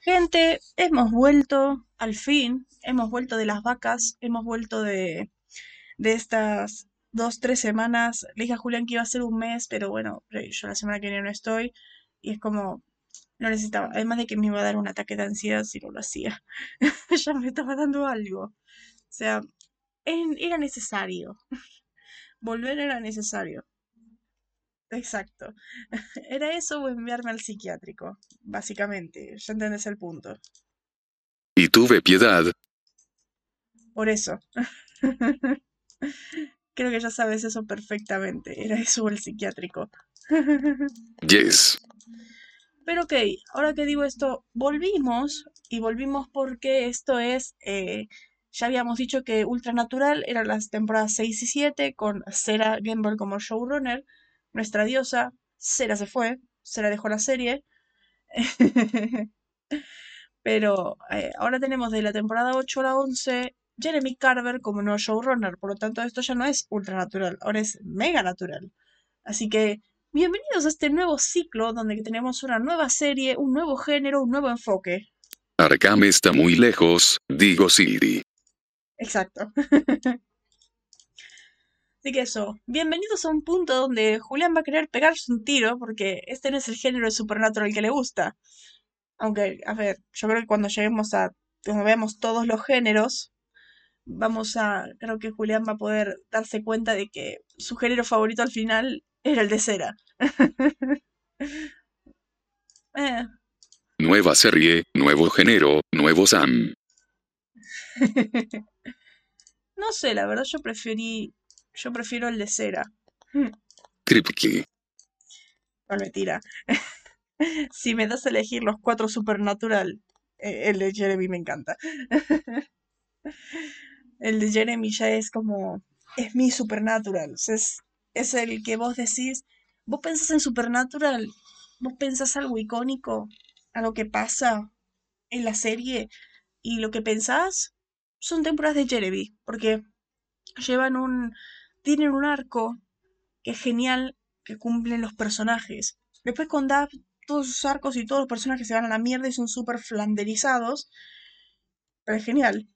Gente, hemos vuelto, al fin, hemos vuelto de las vacas, hemos vuelto de, de estas dos, tres semanas. Le dije a Julián que iba a ser un mes, pero bueno, yo la semana que viene no estoy y es como, no necesitaba, además de que me iba a dar un ataque de ansiedad si no lo hacía. ya me estaba dando algo. O sea, era necesario. Volver era necesario. Exacto. Era eso o enviarme al psiquiátrico, básicamente. Ya entendés el punto. Y tuve piedad. Por eso. Creo que ya sabes eso perfectamente. Era eso o el psiquiátrico. yes. Pero ok, ahora que digo esto, volvimos y volvimos porque esto es, eh, ya habíamos dicho que Ultranatural eran las temporadas 6 y 7 con Sarah Gamble como showrunner nuestra diosa, Sera se fue, Sera dejó la serie. Pero eh, ahora tenemos de la temporada 8 a la 11 Jeremy Carver como nuevo showrunner, por lo tanto esto ya no es ultra natural, ahora es mega natural. Así que bienvenidos a este nuevo ciclo donde tenemos una nueva serie, un nuevo género, un nuevo enfoque. Arkham está muy lejos, digo Siri. Exacto. Así que eso, bienvenidos a un punto donde Julián va a querer pegarse un tiro porque este no es el género de Supernatural que le gusta. Aunque, a ver, yo creo que cuando lleguemos a, cuando veamos todos los géneros, vamos a, creo que Julián va a poder darse cuenta de que su género favorito al final era el de cera. Eh. Nueva serie, nuevo género, nuevo Sam. no sé, la verdad yo preferí yo prefiero el de cera. Kripke. No, mentira. si me das a elegir los cuatro supernatural, eh, el de Jeremy me encanta. el de Jeremy ya es como. Es mi supernatural. Es, es el que vos decís. Vos pensás en supernatural. Vos pensás algo icónico. A lo que pasa en la serie. Y lo que pensás son temporadas de Jeremy. Porque llevan un tienen un arco que es genial que cumplen los personajes. Después con Dab, todos sus arcos y todos los personajes se van a la mierda y son súper flanderizados. Pero es genial.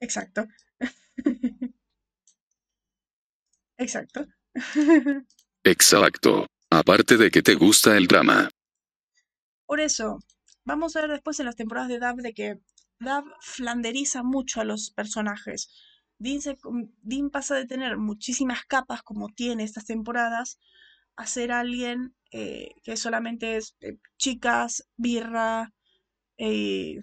Exacto. Exacto. Exacto. Aparte de que te gusta el drama. Por eso, vamos a ver después en las temporadas de Dab de que Dab flanderiza mucho a los personajes. Dean, pasa de tener muchísimas capas como tiene estas temporadas a ser alguien eh, que solamente es eh, chicas, birra, eh,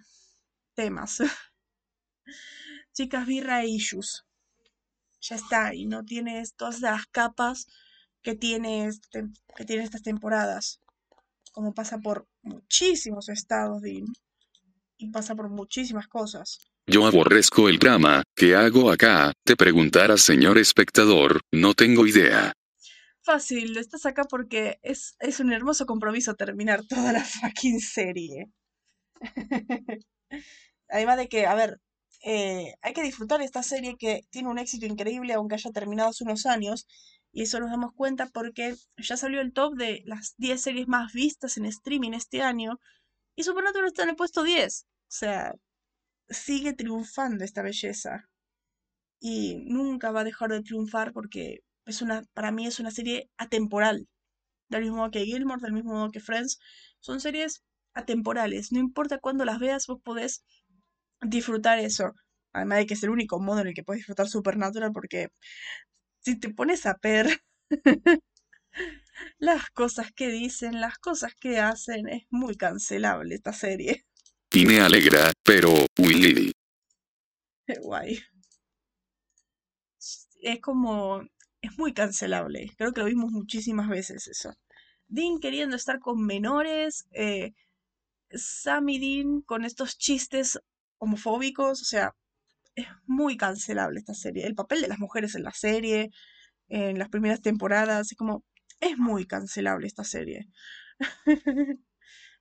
temas. chicas, birra e issues. Ya está, y no tiene todas las capas que tiene, este, que tiene estas temporadas. Como pasa por muchísimos estados, Dean. Y pasa por muchísimas cosas. Yo aborrezco el drama, ¿qué hago acá? Te preguntara señor espectador, no tengo idea. Fácil, estás acá porque es, es un hermoso compromiso terminar toda la fucking serie. Además de que, a ver, eh, hay que disfrutar esta serie que tiene un éxito increíble aunque haya terminado hace unos años. Y eso nos damos cuenta porque ya salió el top de las 10 series más vistas en streaming este año. Y Supernatural está en el puesto 10. O sea, sigue triunfando esta belleza. Y nunca va a dejar de triunfar porque es una, para mí es una serie atemporal. Del mismo modo que Gilmore, del mismo modo que Friends. Son series atemporales. No importa cuándo las veas, vos podés disfrutar eso. Además de que es el único modo en el que puedes disfrutar Supernatural porque si te pones a ver las cosas que dicen, las cosas que hacen, es muy cancelable esta serie. Y me alegra, pero, Willy. Guay. Es como. Es muy cancelable. Creo que lo vimos muchísimas veces eso. Dean queriendo estar con menores. Eh, Sam y Dean con estos chistes homofóbicos. O sea, es muy cancelable esta serie. El papel de las mujeres en la serie, en las primeras temporadas, es como. Es muy cancelable esta serie.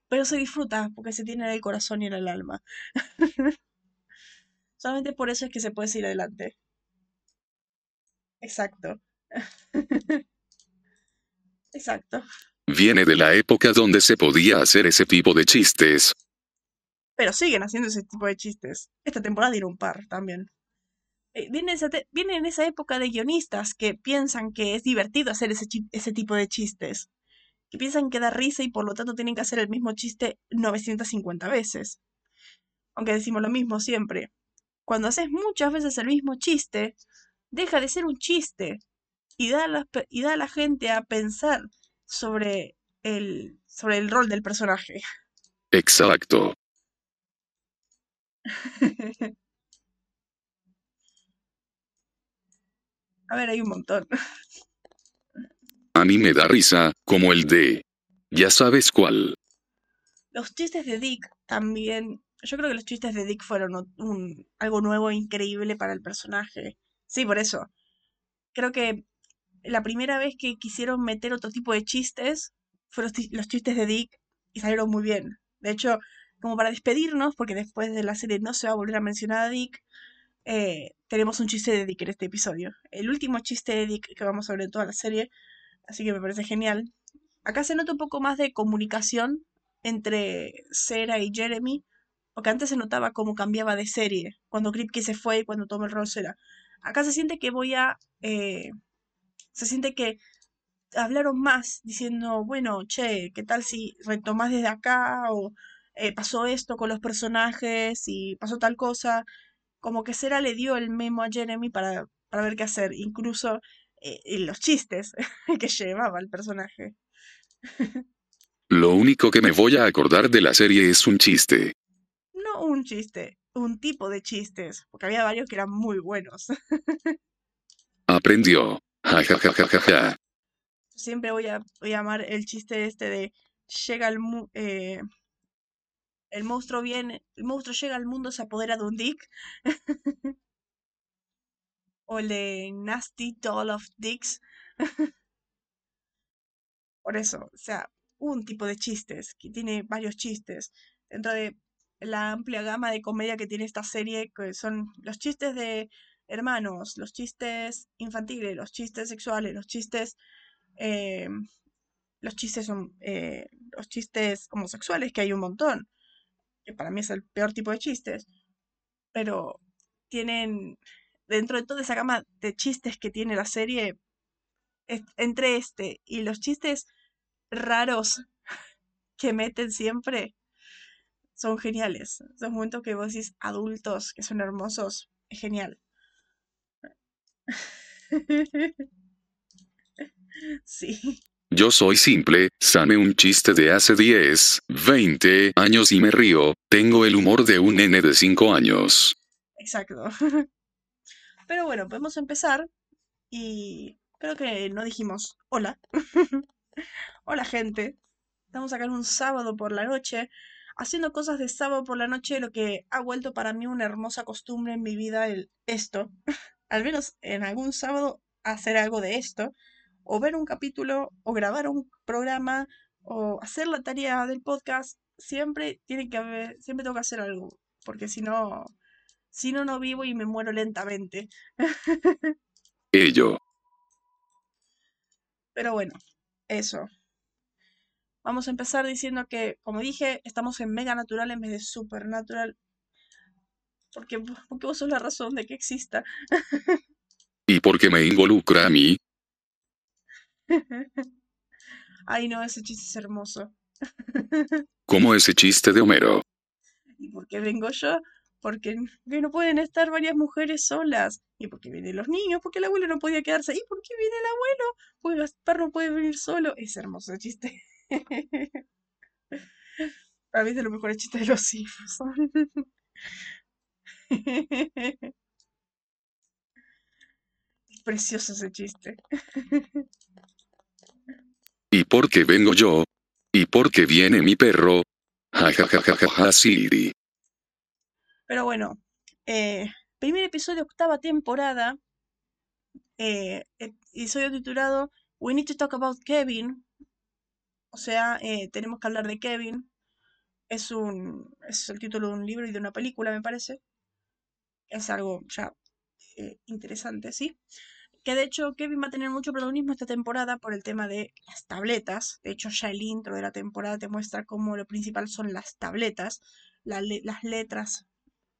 pero se disfruta porque se tiene en el corazón y en el alma. Solamente por eso es que se puede seguir adelante. Exacto. Exacto. Viene de la época donde se podía hacer ese tipo de chistes. Pero siguen haciendo ese tipo de chistes. Esta temporada tiene un par también. Eh, viene, esa viene, en esa época de guionistas que piensan que es divertido hacer ese, ese tipo de chistes. Que piensan que da risa y por lo tanto tienen que hacer el mismo chiste 950 veces. Aunque decimos lo mismo siempre. Cuando haces muchas veces el mismo chiste, deja de ser un chiste y da a la, y da a la gente a pensar sobre el, sobre el rol del personaje. Exacto. a ver, hay un montón. A mí me da risa, como el de... Ya sabes cuál. Los chistes de Dick también yo creo que los chistes de Dick fueron algo nuevo e increíble para el personaje. Sí, por eso. Creo que la primera vez que quisieron meter otro tipo de chistes fueron los chistes de Dick y salieron muy bien. De hecho, como para despedirnos, porque después de la serie no se va a volver a mencionar a Dick, eh, tenemos un chiste de Dick en este episodio. El último chiste de Dick que vamos a ver en toda la serie, así que me parece genial. Acá se nota un poco más de comunicación entre Sarah y Jeremy, porque antes se notaba cómo cambiaba de serie, cuando Kripke se fue y cuando tomó el rol Sera. Acá se siente que voy a... Eh, se siente que hablaron más diciendo, bueno, che, ¿qué tal si retomás desde acá? O eh, pasó esto con los personajes y pasó tal cosa. Como que Sera le dio el memo a Jeremy para, para ver qué hacer, incluso eh, los chistes que llevaba el personaje. Lo único que me voy a acordar de la serie es un chiste un chiste, un tipo de chistes, porque había varios que eran muy buenos. Aprendió. Ja, ja, ja, ja, ja, Siempre voy a, voy a amar el chiste este de llega el, eh, el monstruo viene, el monstruo llega al mundo, se apodera de un dick. O el de Nasty Doll of Dicks. Por eso, o sea, un tipo de chistes, que tiene varios chistes. Dentro de la amplia gama de comedia que tiene esta serie, que son los chistes de hermanos, los chistes infantiles, los chistes sexuales, los chistes... Eh, los chistes son eh, los chistes homosexuales, que hay un montón, que para mí es el peor tipo de chistes, pero tienen, dentro de toda esa gama de chistes que tiene la serie, entre este y los chistes raros que meten siempre, son geniales. Esos momentos que vos decís adultos, que son hermosos, es genial. sí. Yo soy simple, same un chiste de hace 10, 20 años y me río, tengo el humor de un nene de 5 años. Exacto. Pero bueno, podemos empezar y creo que no dijimos hola. hola gente. Estamos acá en un sábado por la noche haciendo cosas de sábado por la noche, lo que ha vuelto para mí una hermosa costumbre en mi vida, el, esto, al menos en algún sábado hacer algo de esto, o ver un capítulo, o grabar un programa, o hacer la tarea del podcast, siempre tiene que haber, siempre tengo que hacer algo, porque si no, si no, no vivo y me muero lentamente. Ello. Pero bueno, eso. Vamos a empezar diciendo que, como dije, estamos en mega natural en vez de supernatural. Porque, porque vos sos la razón de que exista. ¿Y por qué me involucra a mí? Ay, no, ese chiste es hermoso. ¿Cómo ese chiste de Homero? ¿Y por qué vengo yo? Porque no pueden estar varias mujeres solas. ¿Y por qué vienen los niños? Porque el abuelo no podía quedarse. ¿Y por qué viene el abuelo? Porque perro no puede venir solo. Es hermoso el chiste. Para mí es de los mejores chistes de los es precioso ese chiste. ¿Y por qué vengo yo? ¿Y por qué viene mi perro? Ja ja ja ja ja, ja Siri. Pero bueno, eh, primer episodio, octava temporada. Eh, episodio titulado We Need to Talk About Kevin, o sea, eh, tenemos que hablar de Kevin. Es, un, es el título de un libro y de una película, me parece. Es algo ya eh, interesante, ¿sí? Que de hecho Kevin va a tener mucho protagonismo esta temporada por el tema de las tabletas. De hecho, ya el intro de la temporada te muestra cómo lo principal son las tabletas. las letras,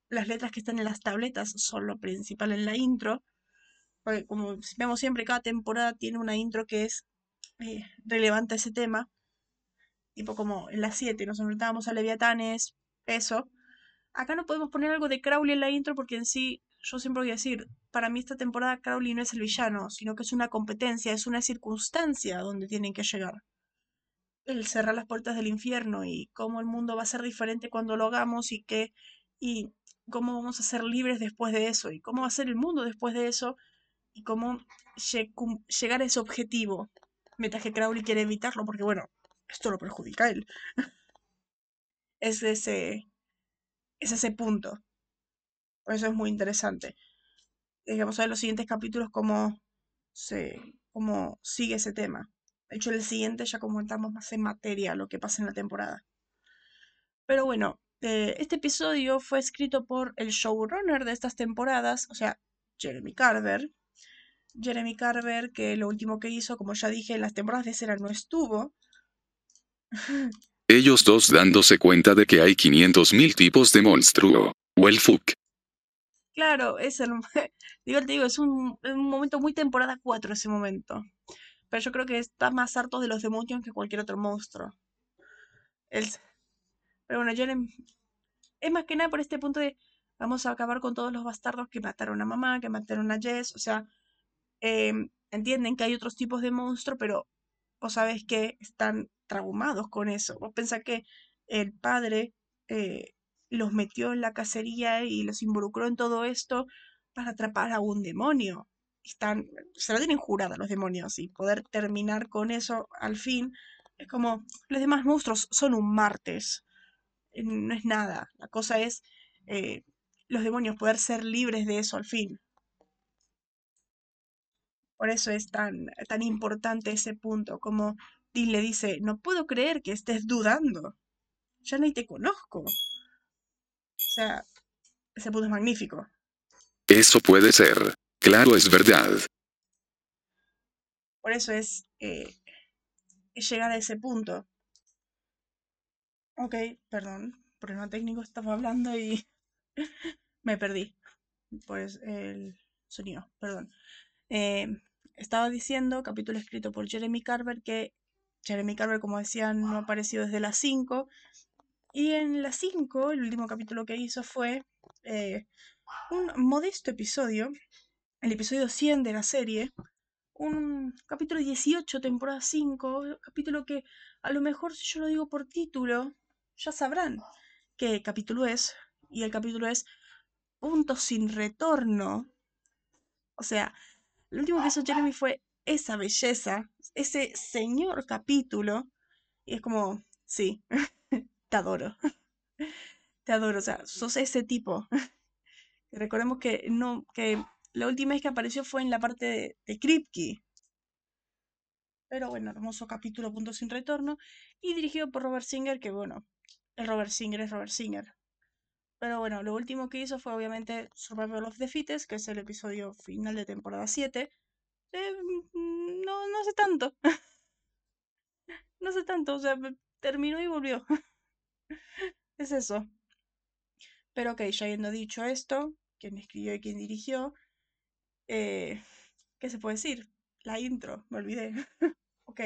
las letras que están en las tabletas son lo principal en la intro. Porque como vemos siempre, cada temporada tiene una intro que es eh, relevante a ese tema. Tipo como en las 7 nos enfrentábamos a Leviatanes, eso. Acá no podemos poner algo de Crowley en la intro porque en sí, yo siempre voy a decir, para mí esta temporada Crowley no es el villano, sino que es una competencia, es una circunstancia donde tienen que llegar. El cerrar las puertas del infierno y cómo el mundo va a ser diferente cuando lo hagamos y que cómo vamos a ser libres después de eso y cómo va a ser el mundo después de eso y cómo llegar a ese objetivo. Mientras que Crowley quiere evitarlo porque, bueno, esto lo perjudica a él. es ese, es ese punto. Por eso es muy interesante. Vamos a ver los siguientes capítulos cómo, se, cómo sigue ese tema. De hecho, el siguiente ya comentamos más en materia lo que pasa en la temporada. Pero bueno, eh, este episodio fue escrito por el showrunner de estas temporadas, o sea, Jeremy Carver. Jeremy Carver, que lo último que hizo, como ya dije, en las temporadas de Cera no estuvo. Ellos dos dándose cuenta de que hay 500.000 tipos de monstruo. Well fuck. Claro, es el, digo, te digo, es un, un momento muy temporada 4 ese momento. Pero yo creo que está más harto de los demonios que cualquier otro monstruo. El, pero bueno, Jeremy, es más que nada por este punto de vamos a acabar con todos los bastardos que mataron a mamá, que mataron a Jess. O sea, em, entienden que hay otros tipos de monstruos, pero vos sabés que están traumados con eso. Vos pensás que el padre eh, los metió en la cacería y los involucró en todo esto para atrapar a un demonio. Están, se la tienen jurada los demonios y poder terminar con eso al fin es como los demás monstruos son un martes no es nada. La cosa es eh, los demonios poder ser libres de eso al fin. Por eso es tan, tan importante ese punto, como Dean le dice, no puedo creer que estés dudando. Ya ni te conozco. O sea, ese punto es magnífico. Eso puede ser. Claro, es verdad. Por eso es, eh, es llegar a ese punto. Ok, perdón, problema técnico, estaba hablando y me perdí. Pues el sonido, perdón. Em, estaba diciendo, capítulo escrito por Jeremy Carver, que Jeremy Carver, como decían, no ha aparecido desde las 5. Y en las 5, el último capítulo que hizo fue eh, un modesto episodio, el episodio 100 de la serie, un capítulo 18, temporada 5, capítulo que a lo mejor si yo lo digo por título, ya sabrán qué capítulo es. Y el capítulo es Punto sin retorno. O sea, lo último que hizo Jeremy fue esa belleza, ese señor capítulo. Y es como, sí, te adoro. Te adoro, o sea, sos ese tipo. Recordemos que no, que la última vez que apareció fue en la parte de, de Kripke. Pero bueno, hermoso capítulo, punto sin retorno. Y dirigido por Robert Singer, que bueno, el Robert Singer es Robert Singer. Pero bueno, lo último que hizo fue obviamente Survival of the Fittest, que es el episodio final de temporada 7. Eh, no, no sé tanto. no sé tanto, o sea, terminó y volvió. es eso. Pero ok, ya habiendo dicho esto, quién escribió y quién dirigió, eh, ¿qué se puede decir? La intro, me olvidé. ok.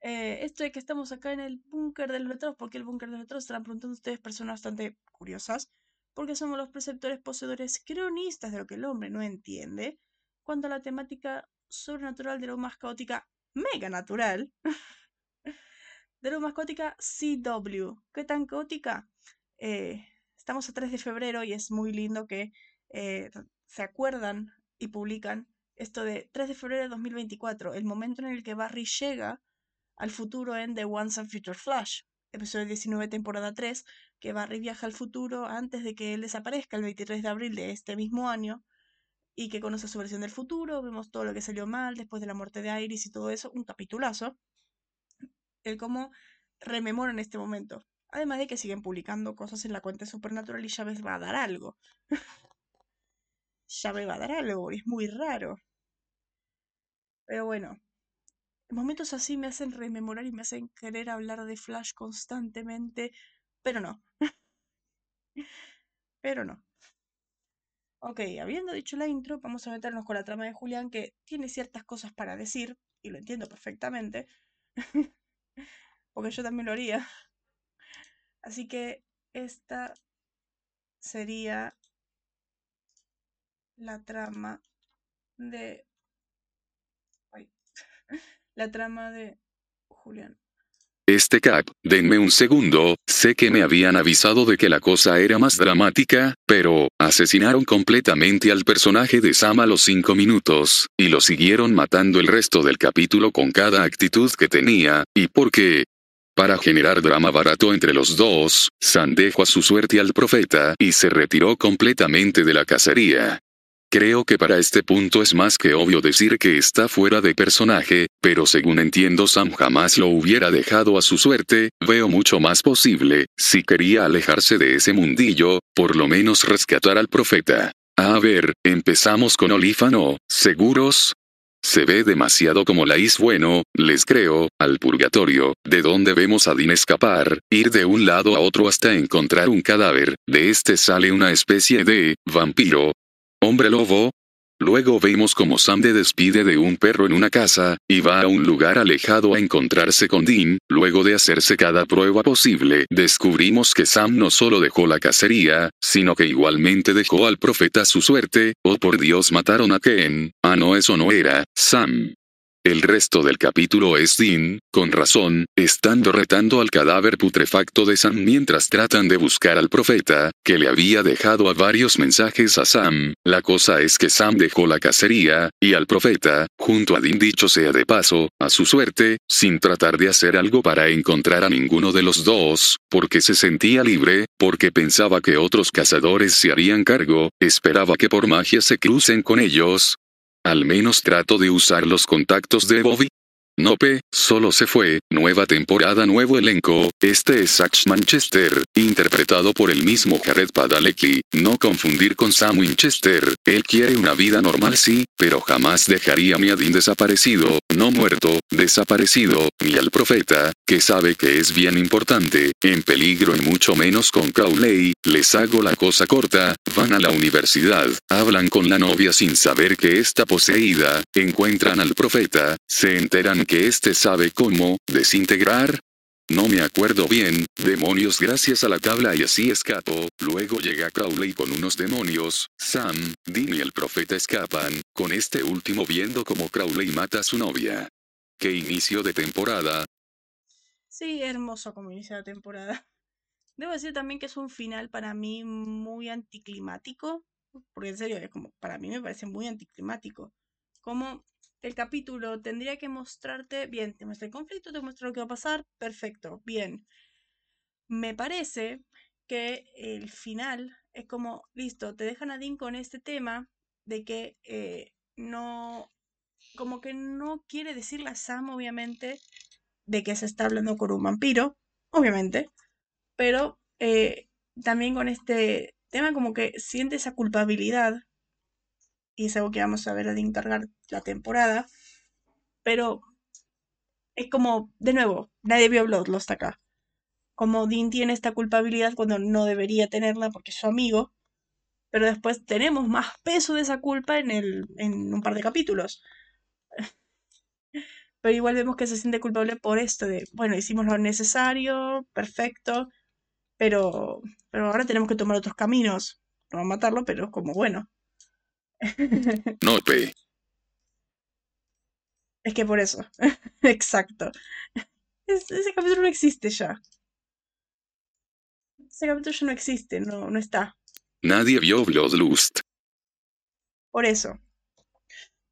Eh, esto de que estamos acá en el búnker del retro, porque el búnker del retro estarán preguntando ustedes personas bastante curiosas, porque somos los preceptores poseedores cronistas de lo que el hombre no entiende, cuando la temática sobrenatural de lo más caótica, mega natural, de lo más caótica CW. ¿Qué tan caótica? Eh, estamos a 3 de febrero y es muy lindo que eh, se acuerdan y publican esto de 3 de febrero de 2024, el momento en el que Barry llega al futuro en The Once and Future Flash, episodio 19, temporada 3, que Barry viaja al futuro antes de que él desaparezca el 23 de abril de este mismo año y que conoce su versión del futuro, vemos todo lo que salió mal después de la muerte de Iris y todo eso, un capitulazo, el cómo rememora en este momento. Además de que siguen publicando cosas en la cuenta Supernatural y Chávez va a dar algo. Chávez va a dar algo, y es muy raro. Pero bueno, momentos así me hacen rememorar y me hacen querer hablar de Flash constantemente pero no. pero no. Ok, habiendo dicho la intro, vamos a meternos con la trama de Julián, que tiene ciertas cosas para decir, y lo entiendo perfectamente, porque yo también lo haría. Así que esta sería la trama de... La trama de Julián. Este cap, denme un segundo, sé que me habían avisado de que la cosa era más dramática, pero, asesinaron completamente al personaje de Sam a los 5 minutos, y lo siguieron matando el resto del capítulo con cada actitud que tenía, y por qué. Para generar drama barato entre los dos, Sam dejó a su suerte al profeta y se retiró completamente de la cacería. Creo que para este punto es más que obvio decir que está fuera de personaje, pero según entiendo Sam jamás lo hubiera dejado a su suerte, veo mucho más posible, si quería alejarse de ese mundillo, por lo menos rescatar al profeta. A ver, empezamos con Olífano, ¿seguros? Se ve demasiado como la is bueno, les creo, al purgatorio, de donde vemos a Dean escapar, ir de un lado a otro hasta encontrar un cadáver, de este sale una especie de vampiro, hombre lobo. Luego vemos como Sam de despide de un perro en una casa, y va a un lugar alejado a encontrarse con Dean, luego de hacerse cada prueba posible, descubrimos que Sam no solo dejó la cacería, sino que igualmente dejó al profeta su suerte, oh por Dios mataron a Ken, ah no eso no era, Sam. El resto del capítulo es Dean, con razón, estando retando al cadáver putrefacto de Sam mientras tratan de buscar al profeta, que le había dejado a varios mensajes a Sam. La cosa es que Sam dejó la cacería, y al profeta, junto a Dean dicho sea de paso, a su suerte, sin tratar de hacer algo para encontrar a ninguno de los dos, porque se sentía libre, porque pensaba que otros cazadores se harían cargo, esperaba que por magia se crucen con ellos, al menos trato de usar los contactos de Bobby. Nope, solo se fue, nueva temporada, nuevo elenco, este es Sax Manchester, interpretado por el mismo Jared Padalecki, no confundir con Sam Winchester, él quiere una vida normal sí, pero jamás dejaría a Dean desaparecido, no muerto, desaparecido, ni al profeta, que sabe que es bien importante, en peligro y mucho menos con Crowley, les hago la cosa corta, van a la universidad, hablan con la novia sin saber que está poseída, encuentran al profeta, se enteran que éste sabe cómo desintegrar. No me acuerdo bien, demonios gracias a la tabla y así escapo, luego llega Crowley con unos demonios, Sam, Dean y el profeta escapan, con este último viendo como Crowley mata a su novia. ¡Qué inicio de temporada! Sí, hermoso como inicio de temporada. Debo decir también que es un final para mí muy anticlimático, porque en serio, es como, para mí me parece muy anticlimático. Como el capítulo tendría que mostrarte, bien, te muestra el conflicto, te muestra lo que va a pasar, perfecto, bien. Me parece que el final es como, listo, te dejan a Dean con este tema de que eh, no, como que no quiere decirle a Sam, obviamente, de que se está hablando con un vampiro, obviamente, pero eh, también con este tema como que siente esa culpabilidad y es algo que vamos a ver al encargar la temporada. Pero es como, de nuevo, nadie vio Bloodlust acá. Como Dean tiene esta culpabilidad cuando no debería tenerla porque es su amigo, pero después tenemos más peso de esa culpa en, el, en un par de capítulos. Pero igual vemos que se siente culpable por esto de, bueno, hicimos lo necesario, perfecto, pero, pero ahora tenemos que tomar otros caminos. No a matarlo, pero es como, bueno, no, pe. Es que por eso. Exacto. ese capítulo no existe ya. Ese capítulo ya no existe, no, no está. Nadie vio Bloodlust. Por eso.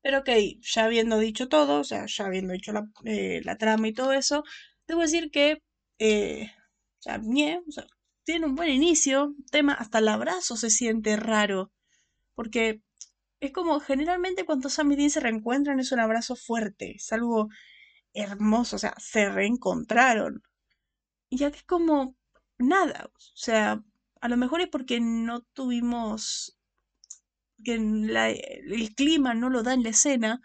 Pero ok, ya habiendo dicho todo, o sea, ya habiendo dicho la, eh, la trama y todo eso, debo decir que eh, o sea, o sea, tiene un buen inicio, tema, hasta el abrazo se siente raro, porque es como generalmente cuando Sam y Dean se reencuentran es un abrazo fuerte, es algo hermoso, o sea, se reencontraron. Y ya que es como nada, o sea, a lo mejor es porque no tuvimos, que el clima no lo da en la escena,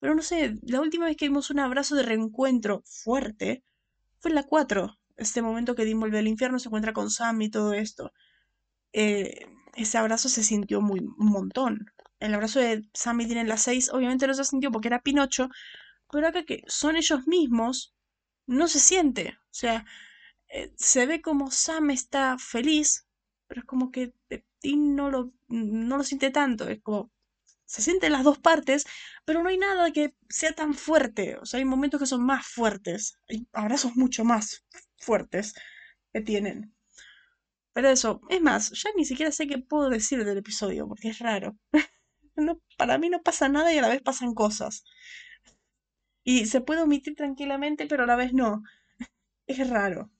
pero no sé, la última vez que vimos un abrazo de reencuentro fuerte fue en la 4, este momento que Dean vuelve al infierno, se encuentra con Sam y todo esto. Eh, ese abrazo se sintió muy un montón. El abrazo de Sam y Dean en las 6 obviamente no se sintió porque era Pinocho, pero acá que son ellos mismos, no se siente. O sea, eh, se ve como Sam está feliz, pero es como que Dean no lo, no lo siente tanto. Es como, se sienten las dos partes, pero no hay nada que sea tan fuerte. O sea, hay momentos que son más fuertes. Hay abrazos mucho más fuertes que tienen. Pero eso, es más, ya ni siquiera sé qué puedo decir del episodio, porque es raro. no, para mí no pasa nada y a la vez pasan cosas. Y se puede omitir tranquilamente, pero a la vez no. Es raro.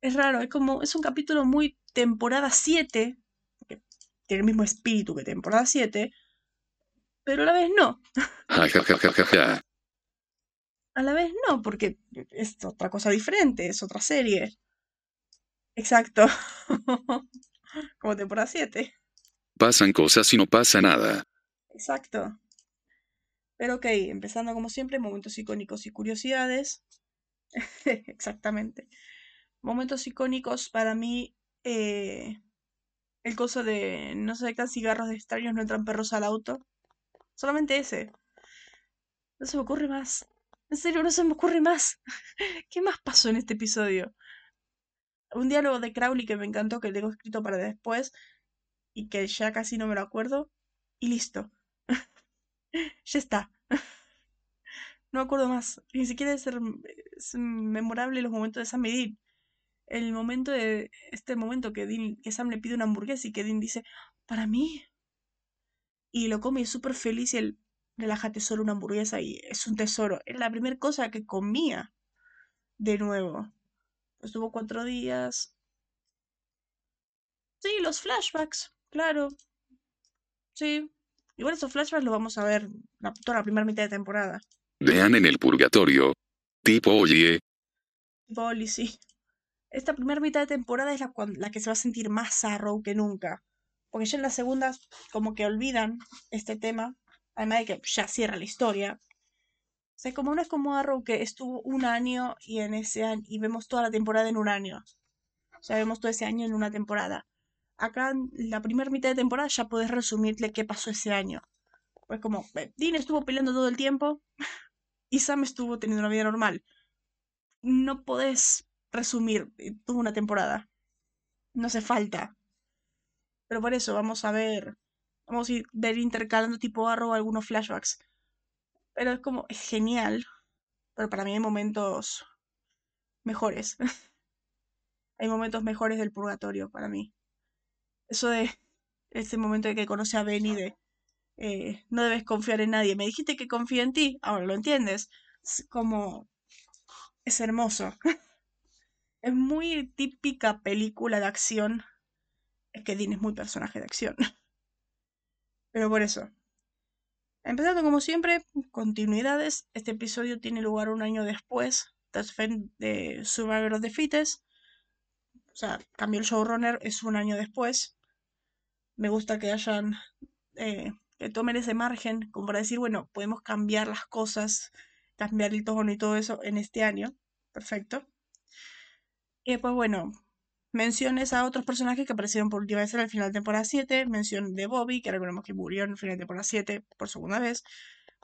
Es raro, es como, es un capítulo muy temporada 7, que tiene el mismo espíritu que temporada 7, pero a la vez no. a la vez no, porque es otra cosa diferente, es otra serie. Exacto. Como temporada 7. Pasan cosas y no pasa nada. Exacto. Pero ok, empezando como siempre, momentos icónicos y curiosidades. Exactamente. Momentos icónicos para mí. Eh, el coso de no se dejan cigarros de extraños, no entran perros al auto. Solamente ese. No se me ocurre más. En serio, no se me ocurre más. ¿Qué más pasó en este episodio? Un diálogo de Crowley que me encantó, que tengo escrito para después y que ya casi no me lo acuerdo. Y listo. ya está. no acuerdo más. Ni siquiera es, ser, memorable los momentos de Sam y Dean. El momento de. Este momento que, Dean, que Sam le pide una hamburguesa y que Dean dice, ¿para mí? Y lo come y es súper feliz y él, relájate solo una hamburguesa y es un tesoro. Era la primera cosa que comía de nuevo. Estuvo cuatro días. Sí, los flashbacks, claro. Sí. Igual esos flashbacks los vamos a ver la, toda la primera mitad de temporada. Vean en el purgatorio. Tipo oye. Tipo Oli, sí. Esta primera mitad de temporada es la, la que se va a sentir más Arrow que nunca. Porque ya en la segunda como que olvidan este tema. Además de que ya cierra la historia. O sea, como no es como Arrow que estuvo un año y en ese año y vemos toda la temporada en un año. O sea, vemos todo ese año en una temporada. Acá en la primera mitad de temporada ya podés resumirle qué pasó ese año. Pues como, Dean estuvo peleando todo el tiempo y Sam estuvo teniendo una vida normal. No podés resumir eh, toda una temporada. No hace falta. Pero por eso vamos a ver, vamos a ir ver intercalando tipo Arrow algunos flashbacks. Pero es como, es genial. Pero para mí hay momentos mejores. hay momentos mejores del purgatorio para mí. Eso de ese momento de que conoce a Benny de eh, no debes confiar en nadie. Me dijiste que confía en ti, ahora lo entiendes. Es como es hermoso. es muy típica película de acción. Es que Dean es muy personaje de acción. Pero por eso, Empezando como siempre, continuidades. Este episodio tiene lugar un año después de Survivor of the Fittest. O sea, cambió el showrunner, es un año después. Me gusta que hayan. Eh, que tomen ese margen, como para decir, bueno, podemos cambiar las cosas, cambiar el tono y todo eso en este año. Perfecto. Y después, bueno, menciones a otros personajes que aparecieron por última vez en el final de temporada 7, mención de Bobby, que recordemos que murió en el final de temporada 7 por segunda vez,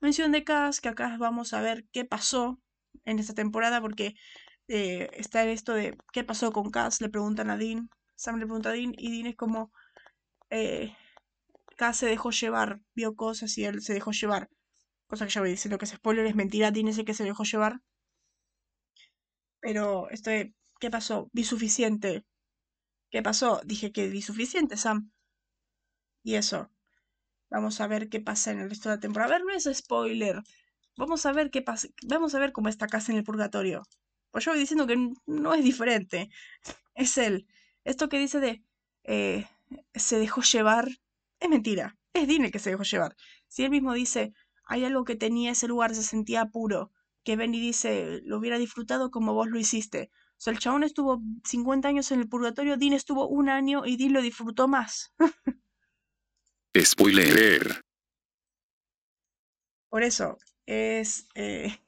mención de Cass, que acá vamos a ver qué pasó en esta temporada, porque eh, está esto de qué pasó con Cass, le preguntan a Dean, Sam le pregunta a Dean, y Dean es como, eh, Cass se dejó llevar, vio cosas y él se dejó llevar, cosa que ya voy diciendo que es spoiler, es mentira, Dean es el que se dejó llevar, pero esto de, ¿qué pasó? Vi suficiente, ¿Qué pasó? Dije que di suficiente, Sam. Y eso. Vamos a ver qué pasa en el resto de la temporada. A ver, no es spoiler. Vamos a ver qué pasa. Vamos a ver cómo está casa en el purgatorio. Pues yo voy diciendo que no es diferente. Es él. Esto que dice de eh, se dejó llevar es mentira. Es Dine que se dejó llevar. Si él mismo dice hay algo que tenía ese lugar, se sentía puro. Que Benny dice lo hubiera disfrutado como vos lo hiciste sea, el chabón estuvo 50 años en el purgatorio, Dean estuvo un año y Dean lo disfrutó más. Spoiler. Por eso, es... Eh,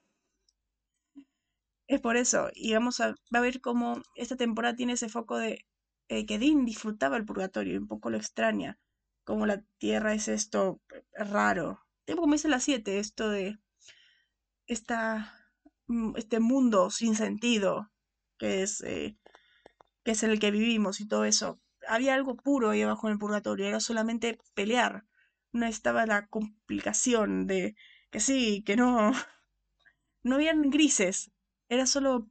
Es por eso. Y vamos a, va a ver cómo esta temporada tiene ese foco de eh, que Dean disfrutaba el purgatorio, un poco lo extraña. Como la tierra es esto raro. Tipo como dice la 7, esto de esta, mm, este mundo sin sentido que es, eh, que es en el que vivimos y todo eso. Había algo puro ahí abajo en el purgatorio, era solamente pelear. No estaba la complicación de que sí, que no. No habían grises, era solo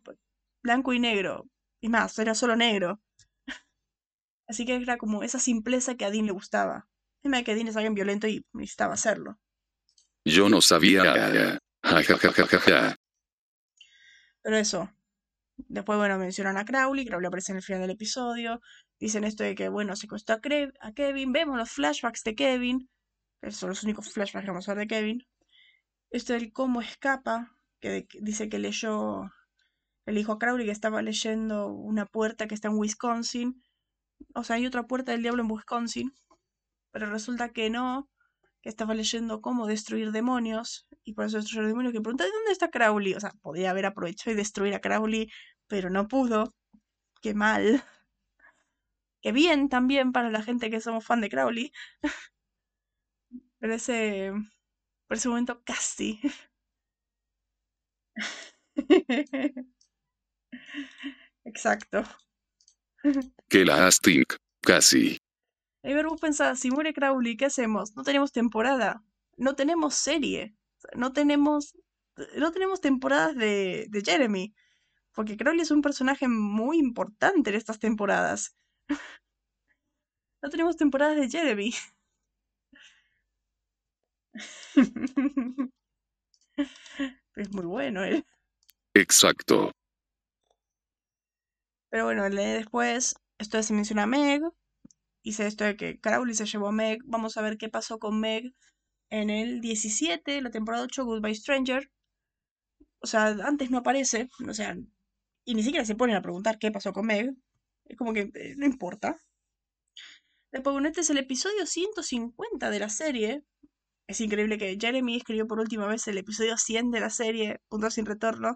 blanco y negro. Y más, era solo negro. Así que era como esa simpleza que a Dean le gustaba. Dime que Dean es alguien violento y necesitaba hacerlo. Yo no sabía. Pero eso. Después, bueno, mencionan a Crowley. Crowley aparece en el final del episodio. Dicen esto de que, bueno, se costó a, a Kevin. Vemos los flashbacks de Kevin. Esos son los únicos flashbacks que vamos a ver de Kevin. Esto del cómo escapa. Que dice que leyó. El hijo a Crowley que estaba leyendo una puerta que está en Wisconsin. O sea, hay otra puerta del diablo en Wisconsin. Pero resulta que no que estaba leyendo cómo destruir demonios, y por eso destruir demonios, que pregunta, ¿dónde está Crowley? O sea, podía haber aprovechado y destruir a Crowley, pero no pudo. Qué mal. Qué bien también para la gente que somos fan de Crowley. pero ese, por ese momento casi. Exacto. Que la casi. Y vos pensás, si muere Crowley, ¿qué hacemos? No tenemos temporada, no tenemos serie, no tenemos, no tenemos temporadas de, de Jeremy, porque Crowley es un personaje muy importante en estas temporadas. no tenemos temporadas de Jeremy. es muy bueno él. Exacto. Pero bueno, después, esto se menciona a Meg, hice esto de que Crowley se llevó a Meg. Vamos a ver qué pasó con Meg en el 17, la temporada 8, Goodbye Stranger. O sea, antes no aparece, o sea, y ni siquiera se ponen a preguntar qué pasó con Meg. Es como que eh, no importa. Después, bueno, este es el episodio 150 de la serie. Es increíble que Jeremy escribió por última vez el episodio 100 de la serie, Punto sin retorno,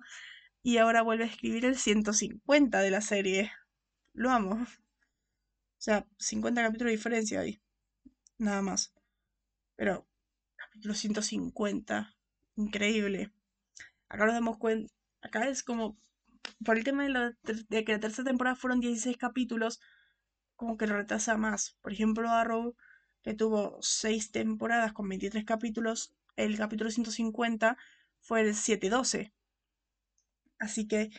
y ahora vuelve a escribir el 150 de la serie. Lo amo. O sea, 50 capítulos de diferencia ahí. Nada más. Pero, capítulo 150. Increíble. Acá nos damos cuenta. Acá es como. Por el tema de, que la tercera temporada fueron 16 capítulos, como que lo retrasa más. Por ejemplo, Arrow, que tuvo 6 temporadas con 23 capítulos, el capítulo 150 fue el 712. Así que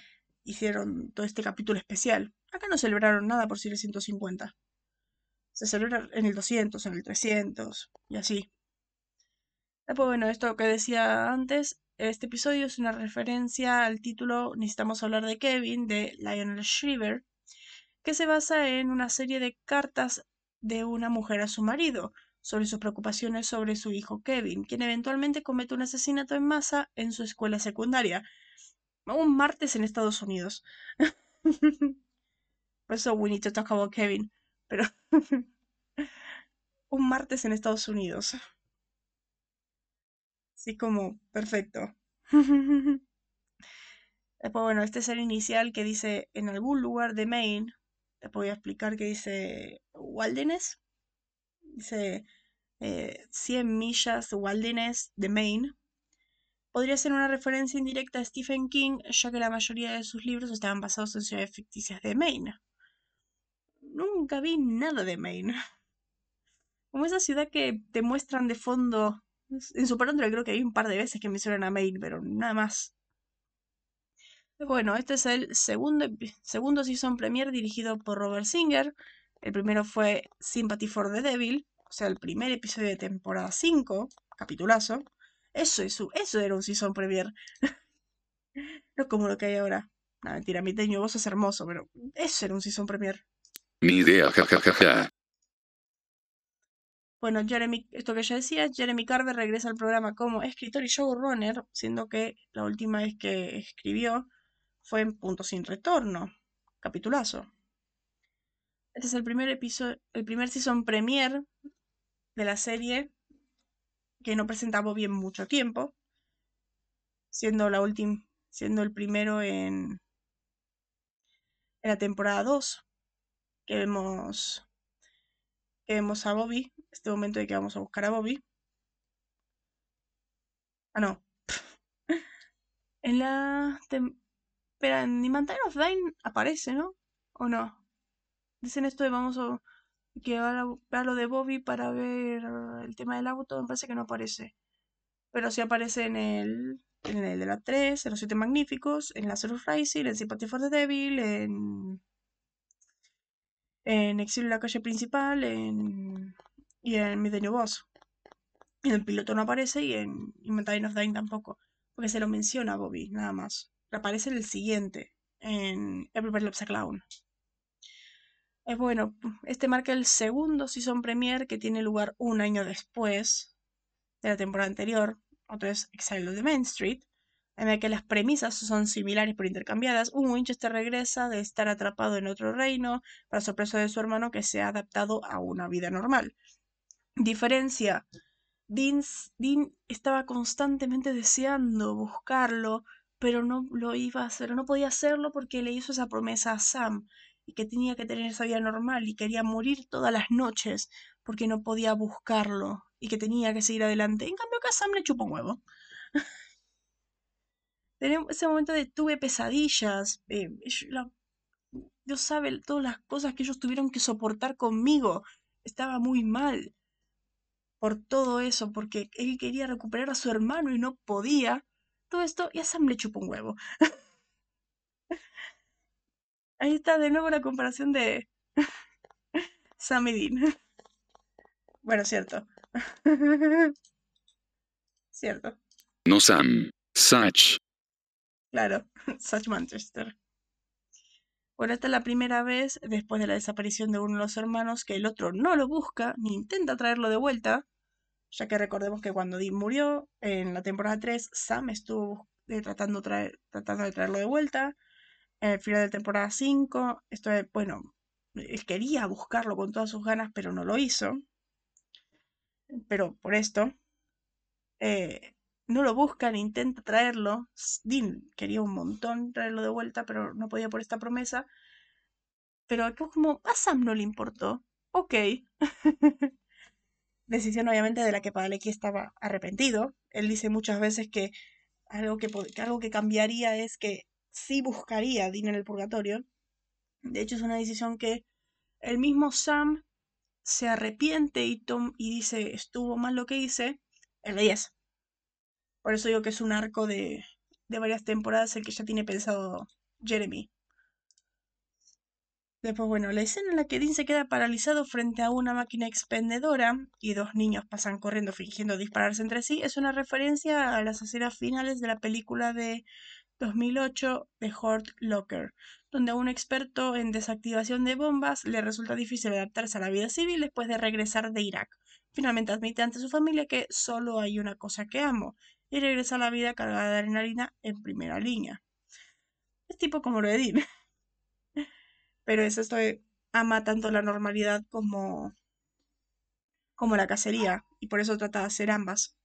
hicieron todo este capítulo especial. Acá no celebraron nada por ser el 150. Se celebra en el 200, en el 300 y así. Después, bueno, esto que decía antes, este episodio es una referencia al título Necesitamos hablar de Kevin de Lionel Shriver, que se basa en una serie de cartas de una mujer a su marido sobre sus preocupaciones sobre su hijo Kevin, quien eventualmente comete un asesinato en masa en su escuela secundaria, un martes en Estados Unidos. Por eso we need to talk about Kevin. Pero un martes en Estados Unidos. Así como, perfecto. Después, bueno, este es el inicial que dice en algún lugar de Maine. Te voy a explicar que dice Wilderness. Dice 100 eh, millas Wilderness de Maine. Podría ser una referencia indirecta a Stephen King, ya que la mayoría de sus libros estaban basados en ciudades ficticias de Maine nunca vi nada de Maine. Como esa ciudad que te muestran de fondo. En Supernatural creo que hay un par de veces que mencionan a Maine, pero nada más. Bueno, este es el segundo, segundo season premier dirigido por Robert Singer. El primero fue Sympathy for the Devil, o sea, el primer episodio de temporada 5, capitulazo. Eso, es, eso era un season premier. no como lo que hay ahora. No, mentira, mi teño, vos es hermoso, pero eso era un season premier. Ni idea, jajajaja. Bueno, Jeremy, esto que ya decía, Jeremy Carver regresa al programa como escritor y showrunner, siendo que la última vez que escribió fue en Punto Sin Retorno, capitulazo. Este es el primer episodio, el primer season premier de la serie que no presentaba bien mucho tiempo, siendo la última siendo el primero en, en la temporada 2, que vemos, que vemos a Bobby, este momento de que vamos a buscar a Bobby. Ah, no. en la... Espera, en Mountain of Dine aparece, ¿no? ¿O no? Dicen esto de vamos a... que va a lo de Bobby para ver el tema del auto, me parece que no aparece. Pero sí aparece en el en el de la 3, en los 7 magníficos, en Lazarus Rising, en Sympathy for the Devil, en, en Exilio en la calle principal, en, y en Milenio Boss. En el piloto no aparece y en Mountain of Dying tampoco, porque se lo menciona Bobby, nada más. Aparece en el siguiente, en Everybody Loves a Clown. Es bueno, este marca el segundo season premiere que tiene lugar un año después de la temporada anterior, otro es Exile the Main Street, en el que las premisas son similares pero intercambiadas. Un Winchester regresa de estar atrapado en otro reino para sorpresa de su hermano que se ha adaptado a una vida normal. Diferencia. Dean, Dean estaba constantemente deseando buscarlo, pero no lo iba a hacer, no podía hacerlo porque le hizo esa promesa a Sam y que tenía que tener esa vida normal y quería morir todas las noches porque no podía buscarlo y que tenía que seguir adelante. En cambio, acá Sam le chupa un huevo. en ese momento de tuve pesadillas. Eh, Dios sabe todas las cosas que ellos tuvieron que soportar conmigo. Estaba muy mal por todo eso, porque él quería recuperar a su hermano y no podía. Todo esto, y a Sam le chupó un huevo. Ahí está de nuevo la comparación de Sam y Dean. Bueno, cierto. Cierto. No Sam. Satch. Claro, Satch Manchester. Bueno, esta es la primera vez después de la desaparición de uno de los hermanos que el otro no lo busca ni intenta traerlo de vuelta, ya que recordemos que cuando Dean murió en la temporada 3, Sam estuvo eh, tratando, tratando de traerlo de vuelta. En el final de temporada 5, esto es, bueno, él quería buscarlo con todas sus ganas, pero no lo hizo pero por esto, eh, no lo buscan, intenta traerlo. Dean quería un montón traerlo de vuelta, pero no podía por esta promesa. Pero aquí como a Sam no le importó. Ok. Decisión obviamente de la que Padalecki estaba arrepentido. Él dice muchas veces que algo que algo que cambiaría es que sí buscaría Dean en el purgatorio. De hecho es una decisión que el mismo Sam se arrepiente y, Tom, y dice, estuvo mal lo que hice, el 10. Por eso digo que es un arco de, de varias temporadas el que ya tiene pensado Jeremy. Después, bueno, la escena en la que Dean se queda paralizado frente a una máquina expendedora y dos niños pasan corriendo fingiendo dispararse entre sí es una referencia a las escenas finales de la película de 2008 de Hort Locker, donde a un experto en desactivación de bombas le resulta difícil adaptarse a la vida civil después de regresar de Irak. Finalmente admite ante su familia que solo hay una cosa que amo, y regresa a la vida cargada de adrenalina en primera línea. Es tipo como lo de. Pero es esto ama tanto la normalidad como, como la cacería, y por eso trata de hacer ambas.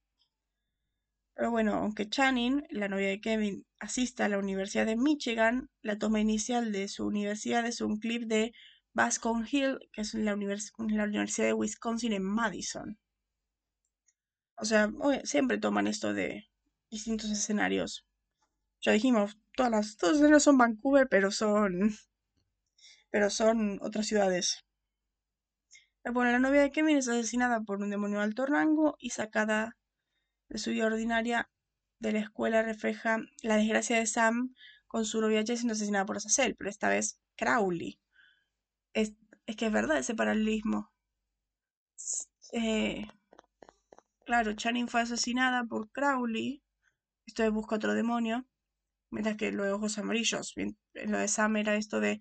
Pero bueno, aunque Channing, la novia de Kevin, asista a la Universidad de Michigan, la toma inicial de su universidad es un clip de Bascom Hill, que es la, la Universidad de Wisconsin en Madison. O sea, siempre toman esto de distintos escenarios. Ya dijimos, todas las, todos los escenarios son Vancouver, pero son. Pero son otras ciudades. Bueno, la novia de Kevin es asesinada por un demonio de alto rango y sacada de su vida ordinaria de la escuela refleja la desgracia de Sam con su novia Jess siendo asesinada por Azazel, pero esta vez Crowley. Es, que es verdad ese paralelismo. Eh, claro, Channing fue asesinada por Crowley. Esto de busca otro demonio. Mientras que lo de ojos amarillos. lo de Sam era esto de,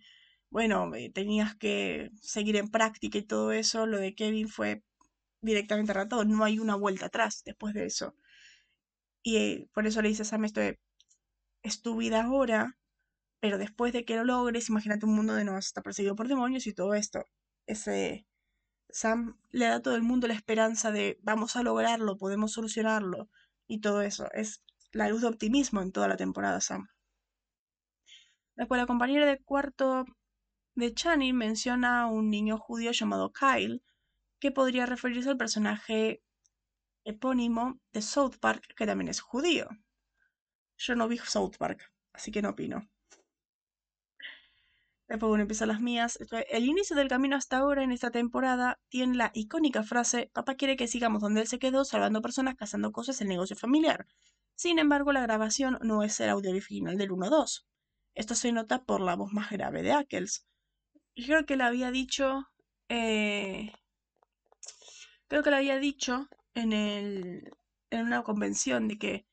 bueno, tenías que seguir en práctica y todo eso. Lo de Kevin fue directamente arrebatado. No hay una vuelta atrás después de eso. Y eh, por eso le dice a Sam esto de, es tu vida ahora, pero después de que lo logres, imagínate un mundo de no está perseguido por demonios y todo esto. Ese Sam le da a todo el mundo la esperanza de vamos a lograrlo, podemos solucionarlo y todo eso. Es la luz de optimismo en toda la temporada, Sam. Después la compañera de cuarto de Channing menciona a un niño judío llamado Kyle, que podría referirse al personaje epónimo de South Park, que también es judío. Yo no vi South Park, así que no opino. Después, bueno, empiezan las mías. El inicio del camino hasta ahora en esta temporada tiene la icónica frase: Papá quiere que sigamos donde él se quedó, salvando personas, cazando cosas el negocio familiar. Sin embargo, la grabación no es el audio original del 1-2. Esto se nota por la voz más grave de Ackles. Creo que le había dicho. Eh, creo que le había dicho en, el, en una convención de que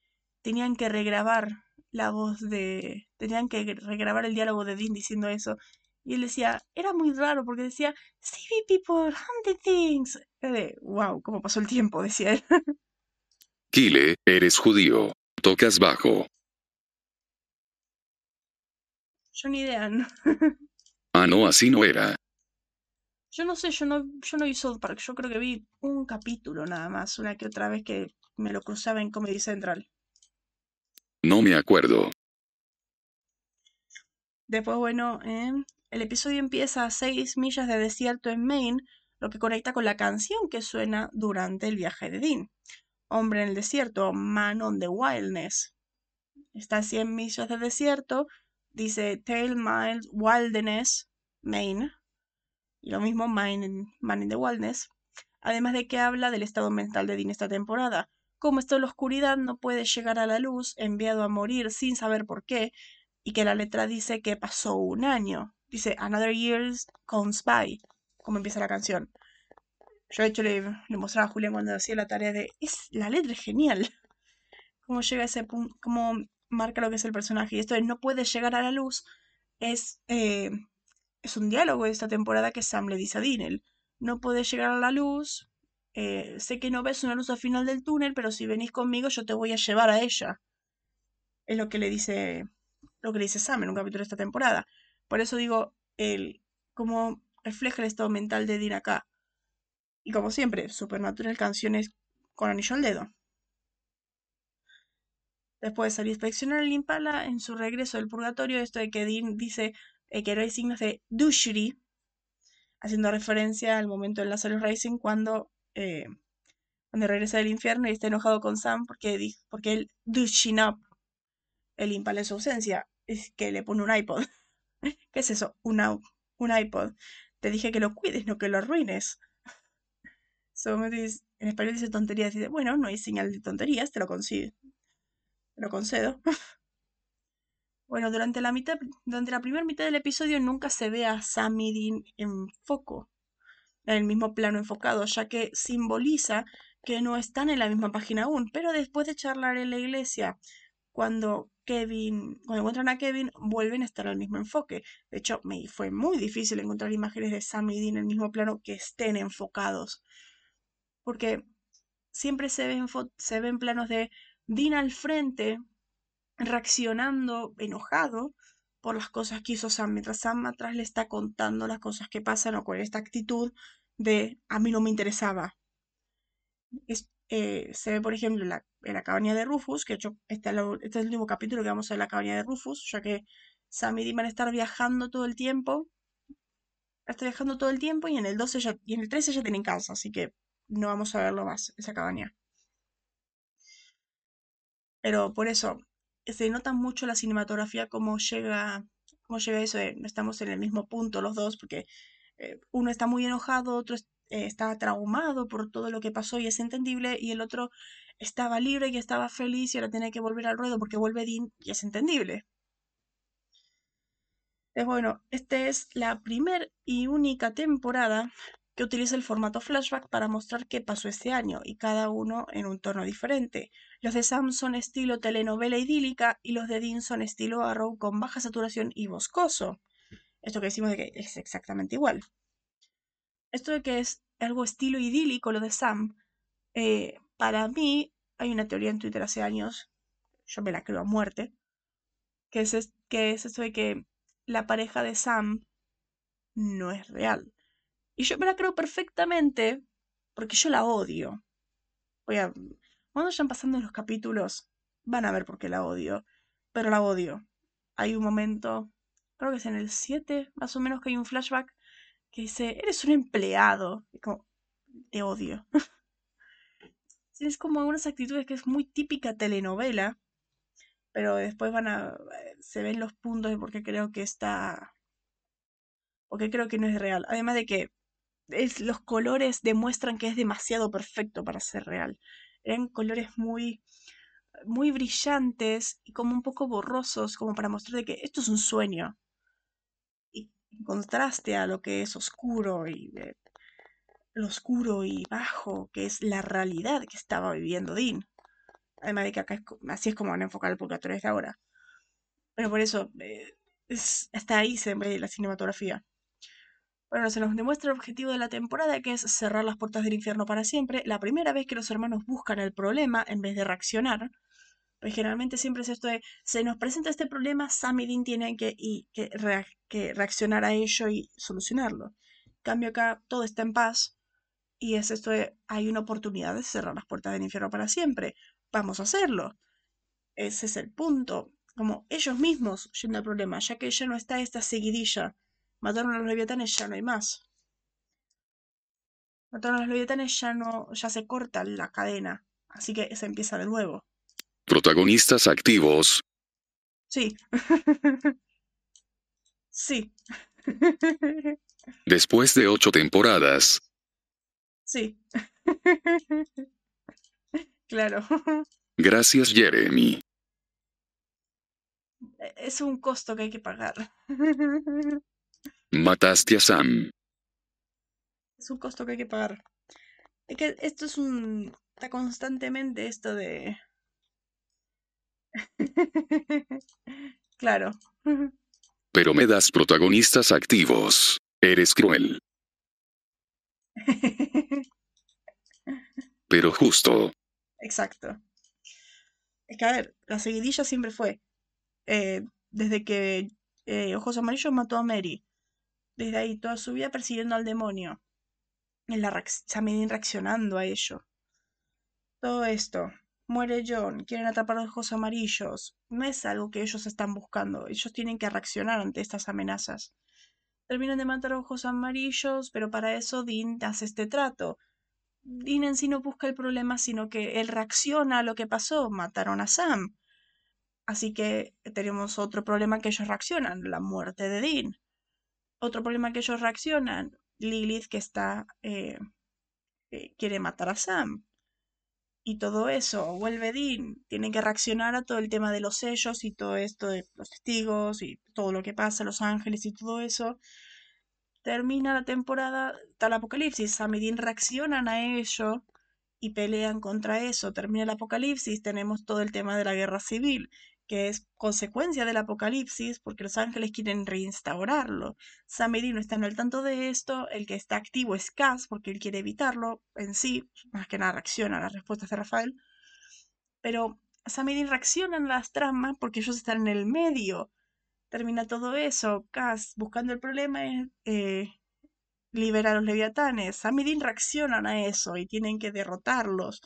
tenían que regrabar la voz de... tenían que regrabar el diálogo de Dean diciendo eso. Y él decía, era muy raro porque decía, CV people, hunted things. de, wow, cómo pasó el tiempo, decía él. Kile, eres judío. Tocas bajo. Yo ni idea. ah, no, así no era. Yo no sé, yo no, yo no vi South Park. Yo creo que vi un capítulo nada más, una que otra vez que me lo cruzaba en Comedy Central. No me acuerdo. Después, bueno, eh, el episodio empieza a seis millas de desierto en Maine, lo que conecta con la canción que suena durante el viaje de Dean. Hombre en el desierto, Man on the Wildness. Está a 100 millas de desierto, dice Tail Miles Wilderness, Maine. Y lo mismo Man in the Wildness. Además de que habla del estado mental de Dean esta temporada como está en la oscuridad, no puede llegar a la luz, enviado a morir sin saber por qué, y que la letra dice que pasó un año. Dice Another Year's Gone By, como empieza la canción. Yo de hecho le, le mostraba a Julián cuando hacía la tarea de, es, la letra es genial. Cómo llega a ese punto, cómo marca lo que es el personaje. Y esto de no puede llegar a la luz es, eh, es un diálogo de esta temporada que Sam le dice a Dinel. No puede llegar a la luz, eh, sé que no ves una luz al final del túnel, pero si venís conmigo yo te voy a llevar a ella. Es lo que le dice, lo que le dice Sam en un capítulo de esta temporada. Por eso digo, el, cómo refleja el estado mental de Dean acá. Y como siempre, Supernatural canciones con anillo al dedo. Después de salir a inspeccionar el Impala en su regreso del purgatorio, esto de que Dean dice eh, que no hay signos de douchery, haciendo referencia al momento en Lazarus Racing cuando eh, cuando regresa del infierno y está enojado con Sam porque, porque él el impala en su ausencia. Es que le pone un iPod. ¿Qué es eso? Una, un iPod. Te dije que lo cuides, no que lo arruines. en español dice tonterías. Dice, bueno, no hay señal de tonterías, te lo concedo. Te lo concedo. bueno, durante la mitad, durante la primera mitad del episodio nunca se ve a Sam y Dean en foco en el mismo plano enfocado, ya que simboliza que no están en la misma página aún. Pero después de charlar en la iglesia, cuando Kevin, cuando encuentran a Kevin, vuelven a estar al mismo enfoque. De hecho, fue muy difícil encontrar imágenes de Sam y Dean en el mismo plano que estén enfocados. Porque siempre se ven, se ven planos de Dean al frente, reaccionando enojado, por las cosas que hizo Sam, mientras Sam atrás le está contando las cosas que pasan o con esta actitud de a mí no me interesaba. Eh, se ve, por ejemplo, en la, cabaña de Rufus, que hecho, este, este, es el último capítulo que vamos a ver la cabaña de Rufus, ya que Sam y Dean van a estar viajando todo el tiempo. Está viajando todo el tiempo y en el 12 ya, y en el 13 ya tienen casa, así que no vamos a verlo más, esa cabaña. Pero por eso, se nota mucho la cinematografía cómo llega, cómo llega eso de estamos en el mismo punto los dos, porque eh, uno está muy enojado, otro eh, está traumado por todo lo que pasó y es entendible, y el otro estaba libre y estaba feliz y ahora tiene que volver al ruedo porque vuelve Dean y es entendible. Es bueno, esta es la primera y única temporada que utiliza el formato flashback para mostrar qué pasó este año y cada uno en un tono diferente. Los de Sam son estilo telenovela idílica y los de Dean son estilo Arrow con baja saturación y boscoso. Esto que decimos de que es exactamente igual. Esto de que es algo estilo idílico lo de Sam, eh, para mí hay una teoría en Twitter hace años, yo me la creo a muerte, que es, que es esto de que la pareja de Sam no es real. Y yo me la creo perfectamente porque yo la odio. Voy a... Cuando vayan pasando los capítulos, van a ver por qué la odio. Pero la odio. Hay un momento creo que es en el 7, más o menos, que hay un flashback que dice, eres un empleado. Y como, te odio. es como algunas actitudes que es muy típica telenovela, pero después van a, se ven los puntos de por qué creo que está, porque creo que no es real. Además de que es, los colores demuestran que es demasiado perfecto para ser real. Eran colores muy, muy brillantes y como un poco borrosos, como para mostrar que esto es un sueño. Y en contraste a lo que es oscuro y eh, lo oscuro y bajo, que es la realidad que estaba viviendo Dean. Además de que acá así es como van a enfocar el purgatorio desde ahora. Pero por eso, eh, hasta ahí se ve la cinematografía. Bueno, se nos demuestra el objetivo de la temporada, que es cerrar las puertas del infierno para siempre. La primera vez que los hermanos buscan el problema en vez de reaccionar. Pues generalmente siempre es esto de, se nos presenta este problema, Sam y Dean tienen que, y, que, reaccionar a ello y solucionarlo. Cambio acá todo está en paz y es esto de, hay una oportunidad de cerrar las puertas del infierno para siempre. Vamos a hacerlo. Ese es el punto. Como ellos mismos yendo al problema, ya que ya no está esta seguidilla Mataron a los leviatanes, ya no hay más. Mataron a los leviatanes, ya no, ya se corta la cadena. Así que se empieza de nuevo. Protagonistas activos. Sí. sí. Después de ocho temporadas. Sí. claro. Gracias, Jeremy. Es un costo que hay que pagar. Mataste a Sam. Es un costo que hay que pagar. Es que esto es un... Está constantemente esto de... claro. Pero me das protagonistas activos. Eres cruel. Pero justo. Exacto. Es que, a ver, la seguidilla siempre fue. Eh, desde que eh, Ojos Amarillos mató a Mary desde ahí toda su vida persiguiendo al demonio. En la reaccionando a ello. Todo esto. Muere John, quieren atrapar los ojos amarillos. No es algo que ellos están buscando. Ellos tienen que reaccionar ante estas amenazas. Terminan de matar a ojos amarillos, pero para eso Dean hace este trato. Dean en sí no busca el problema, sino que él reacciona a lo que pasó. Mataron a Sam. Así que tenemos otro problema que ellos reaccionan, la muerte de Dean otro problema que ellos reaccionan, Lilith que está, eh, eh, quiere matar a Sam. Y todo eso, vuelve Dean, tienen que reaccionar a todo el tema de los sellos y todo esto de los testigos y todo lo que pasa, los ángeles y todo eso. Termina la temporada, tal apocalipsis, Sam y Dean reaccionan a ello y pelean contra eso. Termina el apocalipsis, tenemos todo el tema de la guerra civil que es consecuencia del apocalipsis, porque los ángeles quieren reinstaurarlo. Sam y no están al tanto de esto, el que está activo es Cass, porque él quiere evitarlo en sí, más que nada reacciona a las respuestas de Rafael. Pero Sam y reaccionan a las tramas porque ellos están en el medio. Termina todo eso, Cass buscando el problema es eh, liberar a los leviatanes. Sam y reaccionan a eso y tienen que derrotarlos.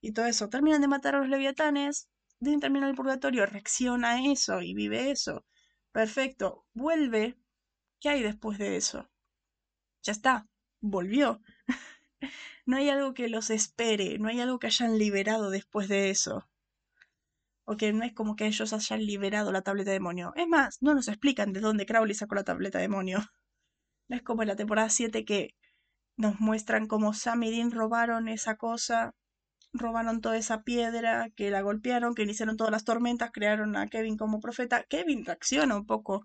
Y todo eso. Terminan de matar a los leviatanes Dean termina el purgatorio, reacciona a eso y vive eso. Perfecto, vuelve. ¿Qué hay después de eso? Ya está, volvió. no hay algo que los espere, no hay algo que hayan liberado después de eso. O que no es como que ellos hayan liberado la tableta de demonio. Es más, no nos explican de dónde Crowley sacó la tableta de demonio. No es como en la temporada 7 que nos muestran cómo Sam y Dean robaron esa cosa robaron toda esa piedra, que la golpearon, que iniciaron todas las tormentas, crearon a Kevin como profeta. Kevin reacciona un poco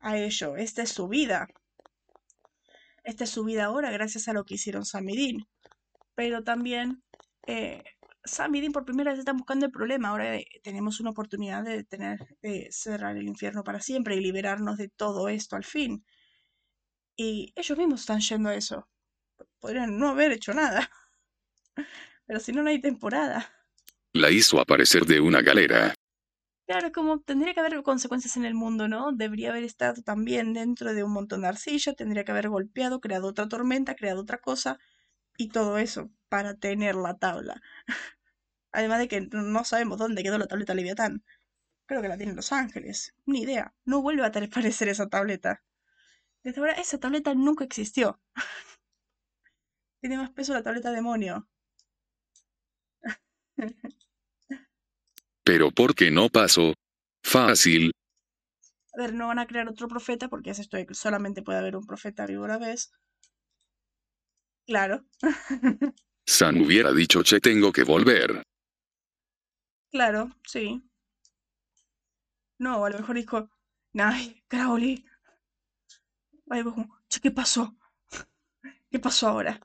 a ello. Esta es su vida. Esta es su vida ahora gracias a lo que hicieron Sam y. Pero también eh, Sam por primera vez están buscando el problema. Ahora eh, tenemos una oportunidad de tener de cerrar el infierno para siempre y liberarnos de todo esto al fin. Y ellos mismos están yendo a eso. Podrían no haber hecho nada. Pero si no, no hay temporada. La hizo aparecer de una galera. Claro, como tendría que haber consecuencias en el mundo, ¿no? Debería haber estado también dentro de un montón de arcilla, tendría que haber golpeado, creado otra tormenta, creado otra cosa y todo eso para tener la tabla. Además de que no sabemos dónde quedó la tableta Leviatán. Creo que la tiene en Los Ángeles. Ni idea. No vuelve a aparecer esa tableta. Desde ahora esa tableta nunca existió. tiene más peso la tableta demonio. Pero ¿por qué no pasó? Fácil. A ver, no van a crear otro profeta porque es esto de que solamente puede haber un profeta vivo a la vez. Claro. San hubiera dicho che tengo que volver. Claro, sí. No, a lo mejor dijo, ay, Crowley. Ay, ¿qué pasó? ¿Qué pasó ahora?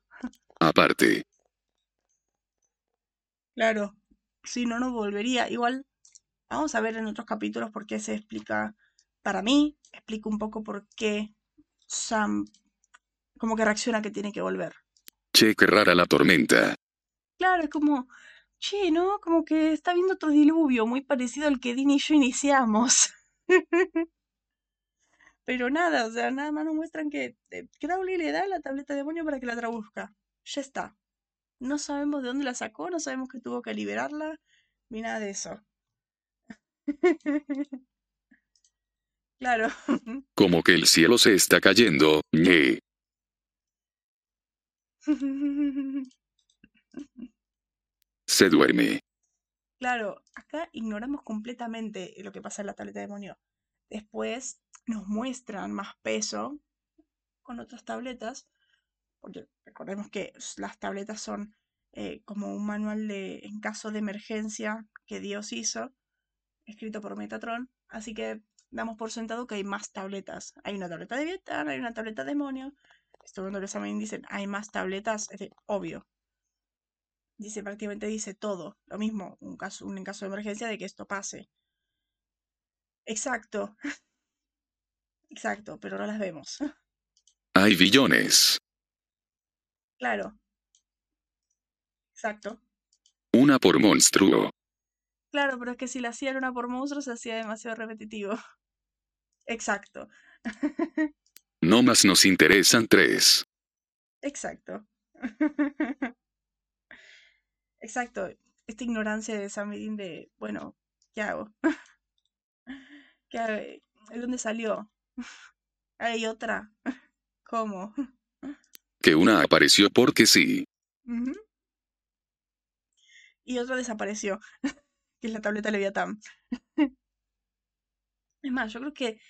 Aparte, Claro, si no, no volvería. Igual, vamos a ver en otros capítulos por qué se explica. Para mí, explica un poco por qué Sam como que reacciona que tiene que volver. che qué rara la tormenta. Claro, es como, che, ¿no? Como que está viendo otro diluvio muy parecido al que Dean y yo iniciamos. Pero nada, o sea, nada más nos muestran que eh, Crowley le da la tableta de demonio para que la traduzca. Ya está. No sabemos de dónde la sacó, no sabemos que tuvo que liberarla, ni nada de eso. Claro. Como que el cielo se está cayendo, ñe. Se duerme. Claro, acá ignoramos completamente lo que pasa en la tableta de demonio. Después nos muestran más peso con otras tabletas, porque recordemos que las tabletas son eh, como un manual de en caso de emergencia que Dios hizo, escrito por Metatron, así que damos por sentado que hay más tabletas. Hay una tableta de Vietnam, hay una tableta de demonio. Esto cuando los examen dicen hay más tabletas, es de- obvio. Dice, prácticamente dice todo. Lo mismo, un caso, un en caso de emergencia de que esto pase. Exacto. Exacto, pero no las vemos. Hay billones. Claro. Exacto. Una por monstruo. Claro, pero es que si la hacían una por monstruos se hacía demasiado repetitivo. Exacto. No más nos interesan tres. Exacto. Exacto. Esta ignorancia de Sam Medin de, bueno, ¿qué hago? ¿Qué hago? ¿De dónde salió? Hay otra. ¿Cómo? Que una apareció porque sí. Y otra desapareció, que es la tableta Leviatán. Es más, yo creo que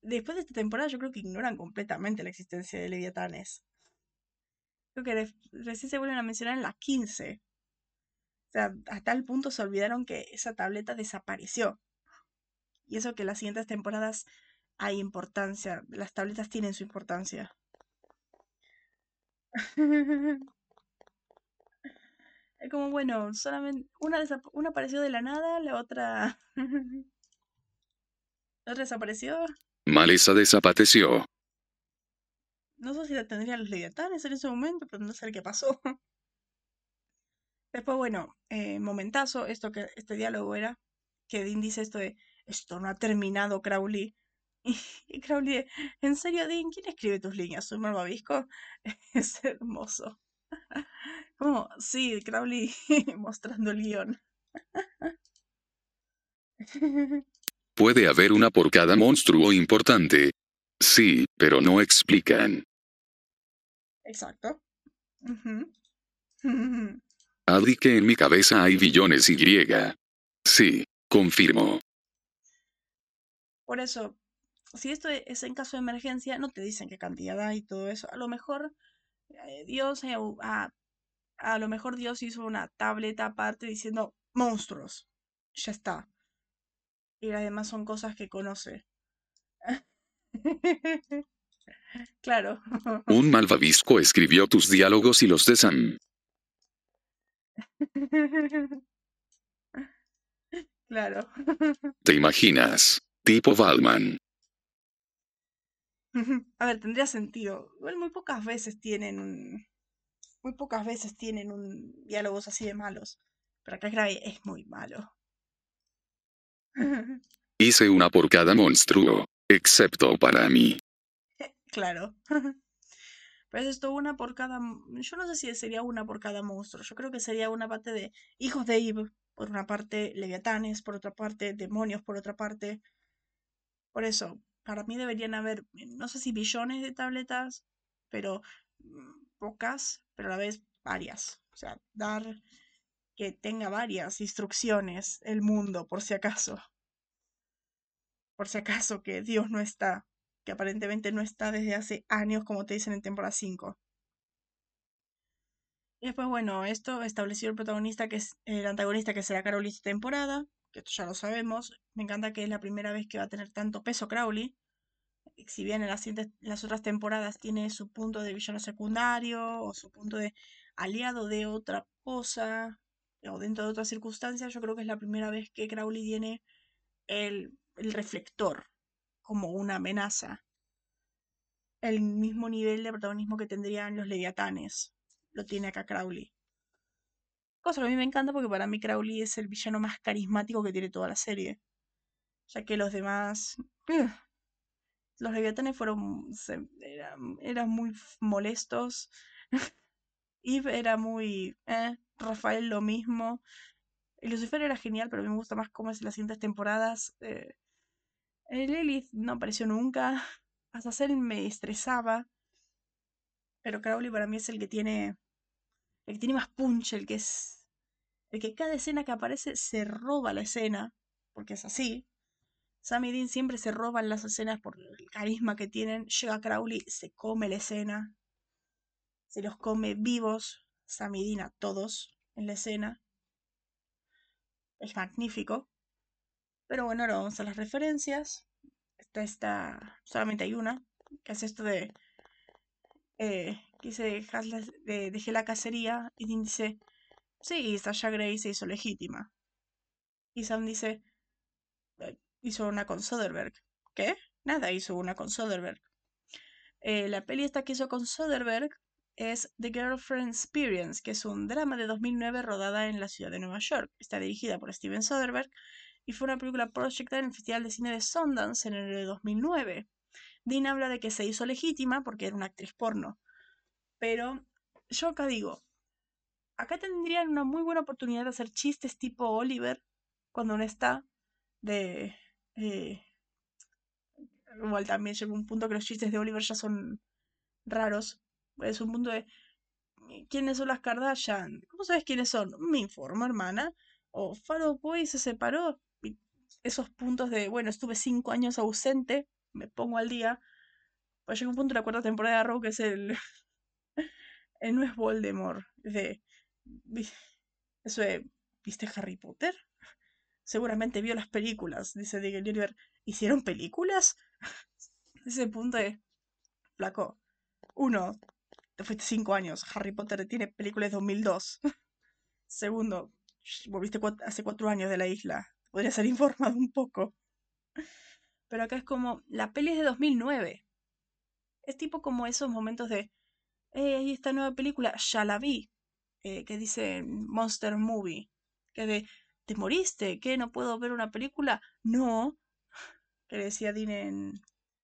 después de esta temporada, yo creo que ignoran completamente la existencia de Leviatanes. Creo que re- recién se vuelven a mencionar en la 15. O sea, a tal punto se olvidaron que esa tableta desapareció. Y eso que en las siguientes temporadas hay importancia. Las tabletas tienen su importancia. Es como, bueno, solamente una, una apareció de la nada, la otra... la otra desapareció. Maleza desapareció. No sé si la tendrían los leviatanes en ese momento, pero no sé qué pasó. Después, bueno, eh, momentazo, esto que este diálogo era, que Dean dice esto de, esto no ha terminado, Crowley. Y, Crowley, ¿en serio, Dean? ¿Quién escribe tus líneas? ¿Soy malvavisco? Es hermoso. Como, sí, Crowley mostrando el guion. Puede haber una por cada monstruo importante. Sí, pero no explican. Exacto. Adri que en mi cabeza hay billones y. Sí, confirmo. Por eso, si esto es en caso de emergencia, no te dicen qué cantidad hay y todo eso. A lo mejor eh, Dios, eh, a, a lo mejor Dios hizo una tableta aparte diciendo monstruos. Ya está. Y las demás son cosas que conoce. Claro. Un malvavisco escribió tus diálogos y los de Sam. Claro. ¿Te imaginas? Tipo Valman. A ver, tendría sentido. Igual muy pocas veces tienen un. Muy pocas veces tienen un diálogos así de malos. Pero acá Gray es muy malo. Hice una por cada monstruo. Excepto para mí. Claro. Pero es esto una por cada. Yo no sé si sería una por cada monstruo. Yo creo que sería una parte de hijos de Eve. por una parte leviatanes, por otra parte demonios, por otra parte. Por eso, para mí deberían haber, no sé si billones de tabletas, pero mm, pocas, pero a la vez varias. O sea, dar que tenga varias instrucciones el mundo, por si acaso. Por si acaso que Dios no está, que aparentemente no está desde hace años, como te dicen en temporada 5. Y después, bueno, esto estableció el protagonista, que es el antagonista, que será Crowley esta temporada, que esto ya lo sabemos. Me encanta que es la primera vez que va a tener tanto peso Crowley. Si bien en las, otras temporadas tiene su punto de villano secundario o su punto de aliado de otra cosa o dentro de otras circunstancias, yo creo que es la primera vez que Crowley tiene el, el reflector como una amenaza. El mismo nivel de protagonismo que tendrían los leviatanes lo tiene acá Crowley. Cosa que a mí me encanta porque para mí Crowley es el villano más carismático que tiene toda la serie. Ya que los demás... los leviatanes fueron... eran, muy molestos. Eve era muy... Eh, Rafael lo mismo. Lucifer era genial, pero a mí me gusta más cómo es en las siguientes temporadas. Eh, Lilith no apareció nunca. Hasta ser me estresaba. Pero Crowley para mí es el que tiene. El que tiene más punch, el que es. El que cada escena que aparece se roba la escena. Porque es así. Sam Dean siempre se roban las escenas por el carisma que tienen. Llega Crowley, se come la escena. Se los come vivos. Sam Dean a todos en la escena. Es magnífico. Pero bueno, ahora vamos a las referencias. Esta está. Solamente hay una. Que es esto de eh, dice, dejé la cacería y dice, sí, Sasha Grey se hizo legítima. Y Sam dice, eh, hizo una con Soderbergh. ¿Qué? Nada, hizo una con Soderbergh. Eh, la peli esta que hizo con Soderbergh es The Girlfriend Experience, que es un drama de 2009 rodada en la ciudad de Nueva York. Está dirigida por Steven Soderbergh y fue una película proyectada en el Festival de Cine de Sundance en el 2009. Dean habla de que se hizo legítima porque era una actriz porno. Pero yo acá digo, acá tendrían una muy buena oportunidad de hacer chistes tipo Oliver cuando no está. De. Eh, igual también llega un punto que los chistes de Oliver ya son raros. Es un punto de. ¿Quiénes son las Kardashian? ¿Cómo sabes quiénes son? Me informo, hermana. O Faro Boy se separó. esos puntos de, bueno, estuve cinco años ausente me pongo al día. Pues llega un punto de la cuarta temporada de Arrow que es el. El no es Voldemort. De. Eso de. ¿Viste Harry Potter? Seguramente vio las películas, dice Diggle Oliver. ¿Hicieron películas? Ese punto de. Flaco. Uno, te fuiste cinco años. Harry Potter tiene películas de 2002. Segundo, volviste hace cuatro años de la isla. Podría ser informado un poco. Pero acá es como, la peli es de 2009. Es tipo como esos momentos de, eh, ahí esta nueva película, ya la vi, eh, que dice Monster Movie, que de, ¿te moriste? ¿Qué? ¿No puedo ver una película? No, que decía Dina, en,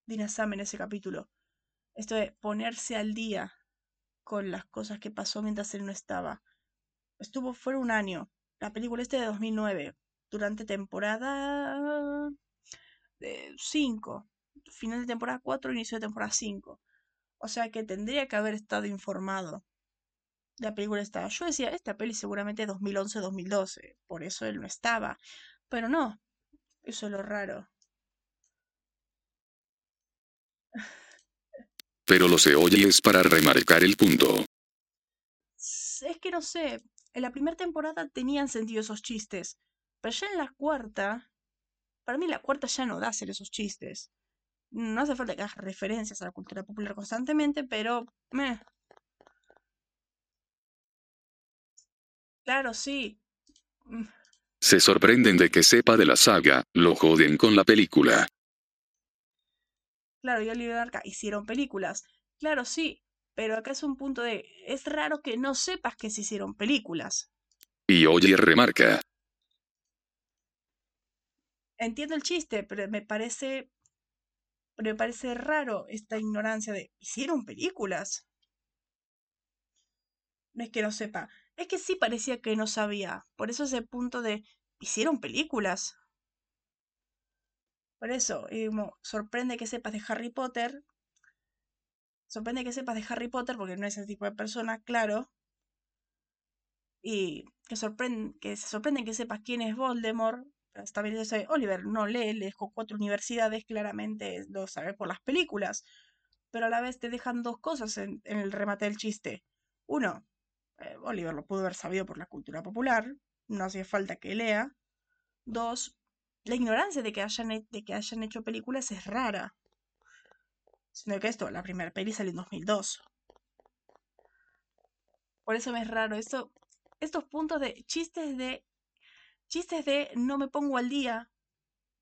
Dina Sam en ese capítulo. Esto de ponerse al día con las cosas que pasó mientras él no estaba. Estuvo fuera un año. La película este de 2009. Durante temporada 5, final de temporada 4, inicio de temporada 5. O sea que tendría que haber estado informado. La película estaba. Yo decía, esta peli seguramente 2011-2012, por eso él no estaba. Pero no, eso es lo raro. Pero lo se oye es para remarcar el punto. Es que no sé, en la primera temporada tenían sentido esos chistes, pero ya en la cuarta para mí la cuarta ya no da hacer esos chistes. No hace falta que hagas referencias a la cultura popular constantemente, pero... Meh. Claro, sí. Mm. Se sorprenden de que sepa de la saga, lo joden con la película. Claro, y Oliver Arca hicieron películas. Claro, sí, pero acá es un punto de... Es raro que no sepas que se hicieron películas. Y oye remarca, entiendo el chiste, pero me parece, me parece raro esta ignorancia de, ¿hicieron películas? No es que no sepa. Es que sí parecía que no sabía. Por eso ese punto de. Hicieron películas. Por eso, como, sorprende que sepas de Harry Potter. Sorprende que sepas de Harry Potter porque no es ese tipo de persona, claro. Y que, sorprende, que se sorprende que sepas quién es Voldemort. Oliver no lee, le dejó cuatro universidades, claramente lo sabe por las películas. Pero a la vez te dejan dos cosas en, en el remate del chiste. Uno, eh, Oliver lo pudo haber sabido por la cultura popular, no hacía falta que lea. Dos, la ignorancia de que hayan, de que hayan hecho películas es rara. Sino que esto, la primera peli salió en 2002. Por eso me es raro. Esto, estos puntos de chistes de. Chistes de no me pongo al día.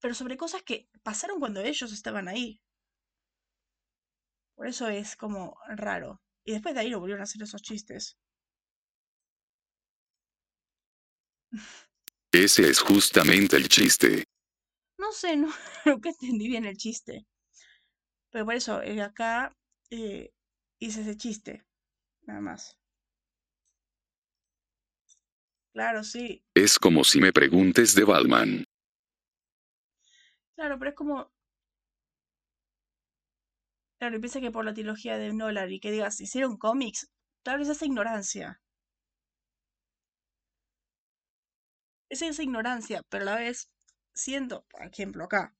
Pero sobre cosas que pasaron cuando ellos estaban ahí. Por eso es como raro. Y después de ahí lo volvieron a hacer esos chistes. Ese es justamente el chiste. No sé, no, nunca entendí bien el chiste. Pero por eso, eh, acá eh, hice ese chiste. Nada más. Claro, sí. Es como si me preguntes de Batman. Claro, pero es como. Claro, y piensa que por la trilogía de Nolan y que digas, hicieron cómics, claro, es esa ignorancia. Es esa ignorancia, pero a la vez siendo, por ejemplo, acá.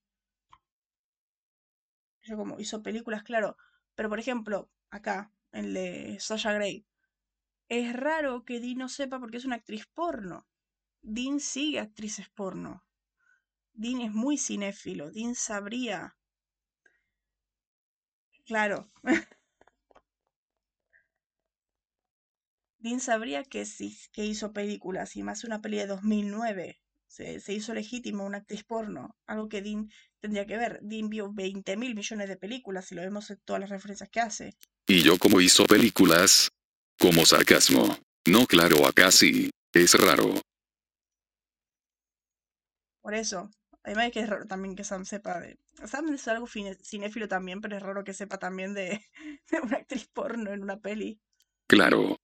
Yo como hizo películas, claro. Pero por ejemplo, acá, en el de Sasha Grey. Es raro que Dean no sepa porque es una actriz porno. Dean sigue actrices porno. Dean es muy cinéfilo. Dean sabría. Claro. Dean sabría que, sí, que hizo películas y más una peli de 2009. Se, se, hizo legítimo una actriz porno, algo que Dean tendría que ver. Dean vio 20 mil millones de películas y lo vemos en todas las referencias que hace. ¿Y yo como hizo películas? Como sarcasmo. No, claro, acá sí. Es raro. Por eso. Además que es raro también que Sam sepa de... Sam es algo cinéfilo también, pero es raro que sepa también de, de una actriz porno en una peli. Claro.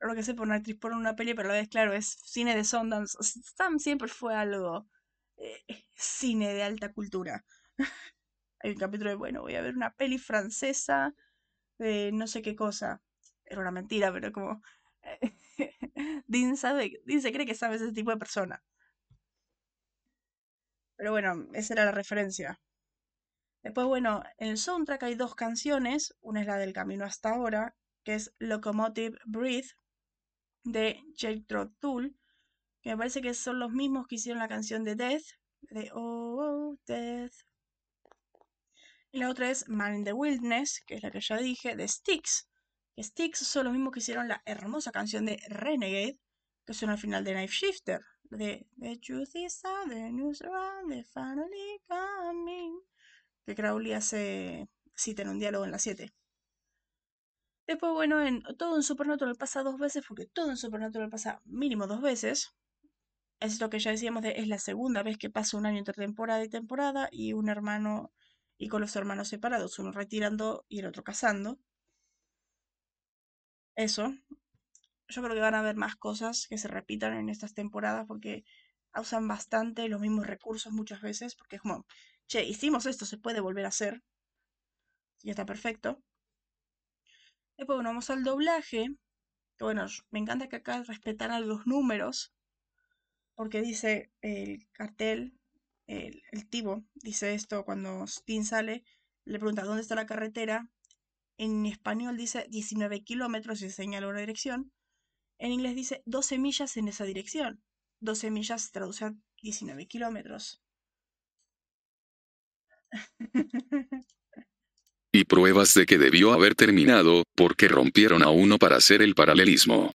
Raro que sepa una actriz porno en una peli, pero a la vez, claro, es cine de Sundance. Sam siempre fue algo... Eh, cine de alta cultura. Hay un capítulo de, bueno, voy a ver una peli francesa de no sé qué cosa. Era una mentira, pero como... Dean sabe, Dean se cree que sabe ese tipo de persona. Pero bueno, esa era la referencia. Después, bueno, en el soundtrack hay dos canciones. Una es la del camino hasta ahora, que es Locomotive Breath, de Jethro Tull, que me parece que son los mismos que hicieron la canción de Death, de Oh, oh Death. Y la otra es Man in the Wilderness, que es la que ya dije, de Styx. Styx son los mismos que hicieron la hermosa canción de Renegade, que suena al final de Knife Shifter, de The Truth is out, the news around, the finally coming, que Crowley hace, cita en un diálogo en la 7. Después, bueno, en todo en Supernatural pasa dos veces, porque todo en Supernatural pasa mínimo dos veces. Es lo que ya decíamos, de, es la segunda vez que pasa un año entre temporada y temporada, y un hermano, y con los hermanos separados, uno retirando y el otro casando. Eso. Yo creo que van a haber más cosas que se repitan en estas temporadas, porque usan bastante los mismos recursos muchas veces, porque es como, che, hicimos esto, se puede volver a hacer. Y está perfecto. Después, bueno, vamos al doblaje. Que bueno, me encanta que acá respetaran los números. Porque dice el cartel, el, el tipo, dice esto cuando Steen sale, le pregunta dónde está la carretera. En español dice 19 kilómetros y señala una dirección. En inglés dice 12 millas en esa dirección. 12 millas traduce a 19 kilómetros. y pruebas de que debió haber terminado, porque rompieron a uno para hacer el paralelismo.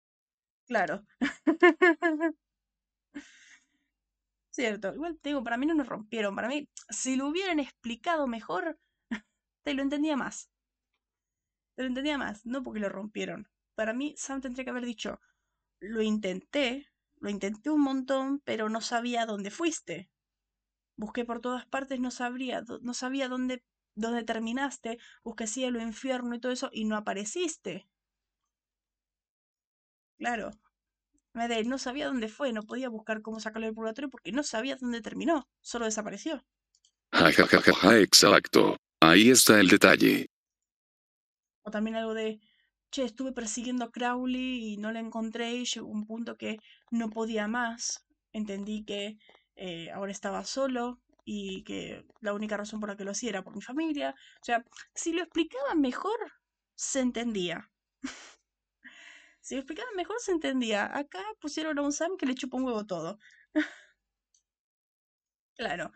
Claro. Cierto, igual te digo, para mí no nos rompieron, para mí, si lo hubieran explicado mejor, te lo entendía más. Te lo entendía más, no porque lo rompieron. Para mí, Sam tendría que haber dicho, lo intenté, lo intenté un montón, pero no sabía dónde fuiste. Busqué por todas partes, no sabría, no sabía dónde, dónde terminaste, busqué cielo, infierno y todo eso, y no apareciste. Claro. Mede no sabía dónde fue, no podía buscar cómo sacarlo del purgatorio porque no sabía dónde terminó, solo desapareció. Exacto. Ahí está el detalle. O también algo de, che, estuve persiguiendo a Crowley y no la encontré y llegó un punto que no podía más. Entendí que eh, ahora estaba solo y que la única razón por la que lo hacía era por mi familia. O sea, si lo explicaban mejor, se entendía. si lo explicaban mejor, se entendía. Acá pusieron a un Sam que le chupó un huevo todo. claro.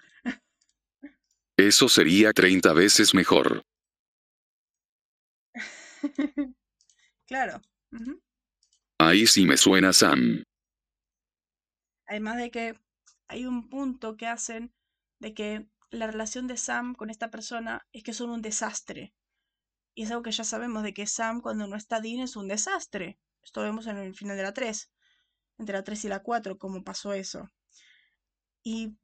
Eso sería 30 veces mejor. claro. Ahí sí me suena Sam. Además de que hay un punto que hacen de que la relación de Sam con esta persona es que son un desastre. Y es algo que ya sabemos de que Sam cuando no está Dean es un desastre. Esto vemos en el final de la 3. Entre la 3 y la 4, cómo pasó eso. Y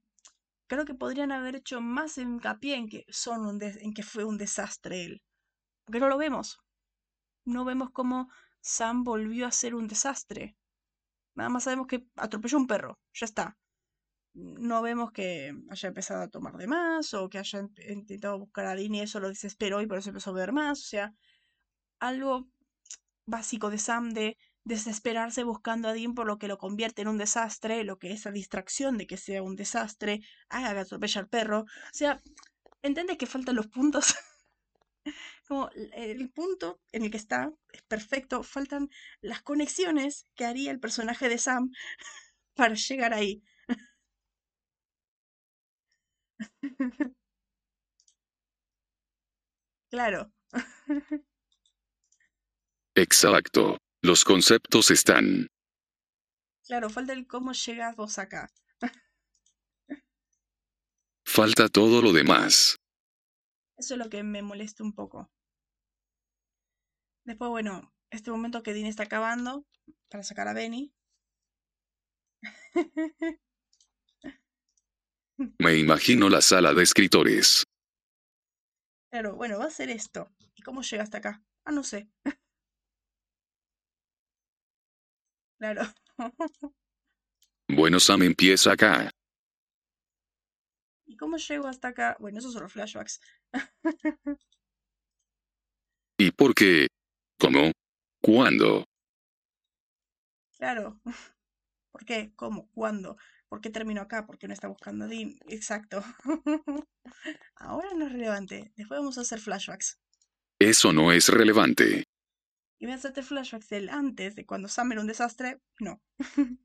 creo que podrían haber hecho más hincapié en que, son un en que fue un desastre él. Porque no lo vemos. No vemos cómo Sam volvió a ser un desastre. Nada más sabemos que atropelló un perro. Ya está. No vemos que haya empezado a tomar de más o que haya in- intentado buscar a Dean y eso lo desesperó y por eso empezó a ver más. O sea, algo básico de Sam de desesperarse buscando a Dean por lo que lo convierte en un desastre, lo que esa distracción de que sea un desastre haga que atropelle al perro. O sea, ¿entiendes que faltan los puntos? Como el punto en el que está es perfecto, faltan las conexiones que haría el personaje de Sam para llegar ahí. Claro, Exacto. Los conceptos están. claro, falta el cómo llegas vos acá. Falta todo lo demás. Eso es lo que me molesta un poco. Después, bueno, este momento que Dean está acabando para sacar a Benny. Me imagino la sala de escritores. Claro, bueno, va a ser esto. ¿Y cómo llega hasta acá? Ah, no sé. Claro. Bueno, Sam empieza acá. ¿Y cómo llego hasta acá? Bueno, esos son los flashbacks. ¿Y por qué? ¿Cómo? ¿Cuándo? Claro. ¿Por qué? ¿Cómo? ¿Cuándo? ¿Por qué terminó acá? ¿Por qué no está buscando a Dean? Exacto. Ahora no es relevante. Después vamos a hacer flashbacks. Eso no es relevante. Y voy a hacerte flashbacks del antes, de cuando Sam era un desastre. No.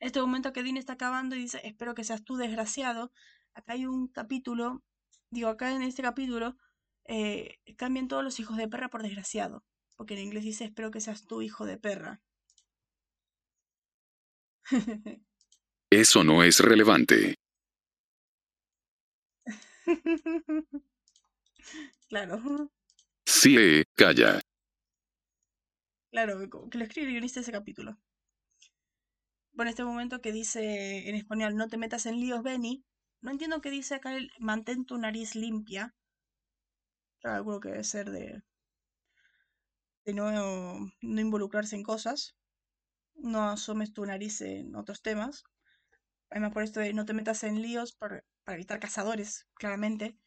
este momento que Dean está acabando y dice, espero que seas tú desgraciado. Acá hay un capítulo, digo, acá en este capítulo, eh, cambian todos los hijos de perra por desgraciado. Porque en inglés dice, espero que seas tú hijo de perra. Eso no es relevante. claro, Sí, eh, calla. claro, que lo escribe el guionista ese capítulo. Bueno, este momento que dice en español, no te metas en líos, Benny. No entiendo qué dice acá el mantén tu nariz limpia. Calculo que debe ser de, de no, no involucrarse en cosas. No asomes tu nariz en otros temas. Además, por esto de no te metas en líos para, para evitar cazadores, claramente.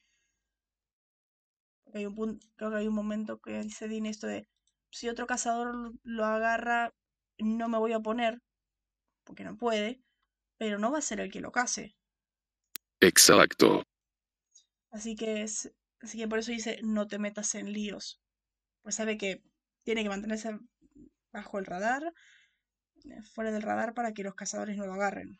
Hay un punto, creo que hay un momento que dice Dean esto de si otro cazador lo- lo agarra, no me voy a oponer, porque no puede, pero no va a ser el que lo case. Exacto. Así que es, así que por eso dice no te metas en líos. Pues sabe que tiene que mantenerse bajo el radar, eh, fuera del radar para que los cazadores no lo agarren.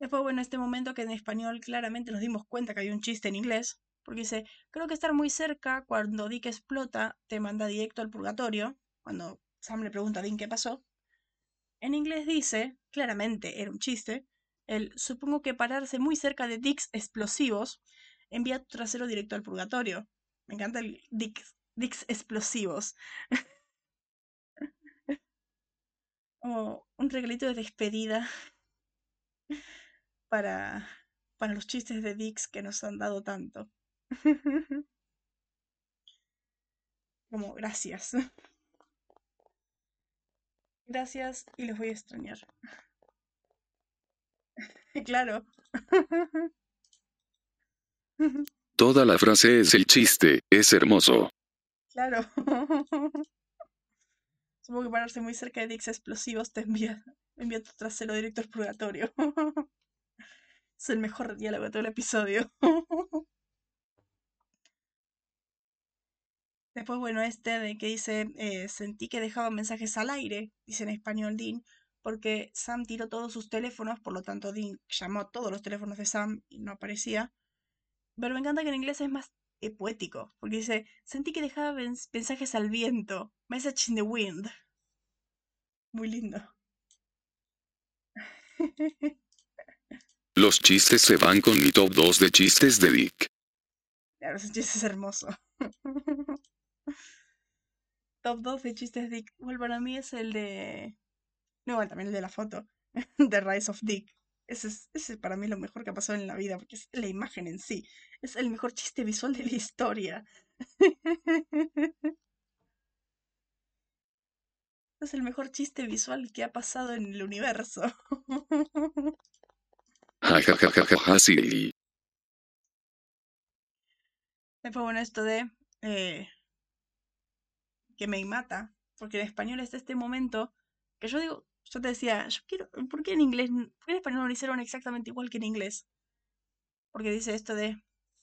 Después, bueno, este momento que en español claramente nos dimos cuenta que hay un chiste en inglés, porque dice, creo que estar muy cerca cuando Dick explota te manda directo al purgatorio, cuando Sam le pregunta a Dean qué pasó. En inglés dice, claramente era un chiste, el supongo que pararse muy cerca de Dicks explosivos envía tu trasero directo al purgatorio. Me encanta el Dicks, Dicks explosivos. Como un regalito de despedida para, para los chistes de Dix que nos han dado tanto. Como gracias. Gracias y los voy a extrañar. claro. Toda la frase es el chiste, es hermoso. Claro. Supongo que pararse muy cerca de dicks explosivos te envía, envía tu trasero directo al purgatorio. es el mejor diálogo de todo el episodio. Después, bueno, este de que dice, eh, sentí que dejaba mensajes al aire, dice en español Dean, porque Sam tiró todos sus teléfonos, por lo tanto Dean llamó a todos los teléfonos de Sam y no aparecía. Pero me encanta que en inglés es más eh, poético, porque dice, sentí que dejaba mensajes al viento, message in the wind. Muy lindo. Los chistes se van con mi top 2 de chistes de Dick. Claro, ese chiste es hermoso. top 2 de chistes Dick. Bueno, para mí es el de... No, igual también el de la foto. The Rise of Dick. Ese es, para mí lo mejor que ha pasado en la vida, porque es la imagen en sí. Es el mejor chiste visual de la historia. es el mejor chiste visual que ha pasado en el universo. Sí. Después, bueno, esto de eh, que me mata, porque en español es este momento que yo digo, yo te decía, yo quiero, ¿por qué en inglés, en español no lo hicieron exactamente igual que en inglés? Porque dice esto de,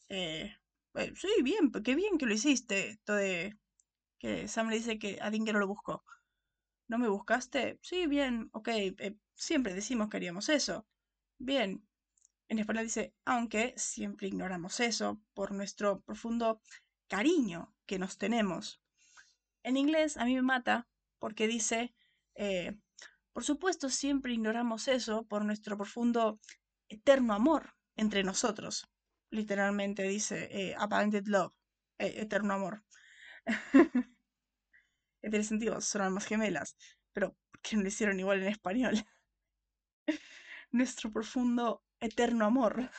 eh, sí, bien, qué bien que lo hiciste, esto de que Sam le dice que a que no lo buscó. ¿No me buscaste? Sí, bien, ok, eh, siempre decimos que haríamos eso. Bien. En español dice, aunque siempre ignoramos eso por nuestro profundo cariño que nos tenemos. En inglés a mí me mata porque dice, eh, por supuesto siempre ignoramos eso por nuestro profundo eterno amor entre nosotros. Literalmente dice eh, love, eh, eterno amor. que tiene sentido, son almas gemelas, pero que no lo hicieron igual en español? Nuestro profundo, eterno amor.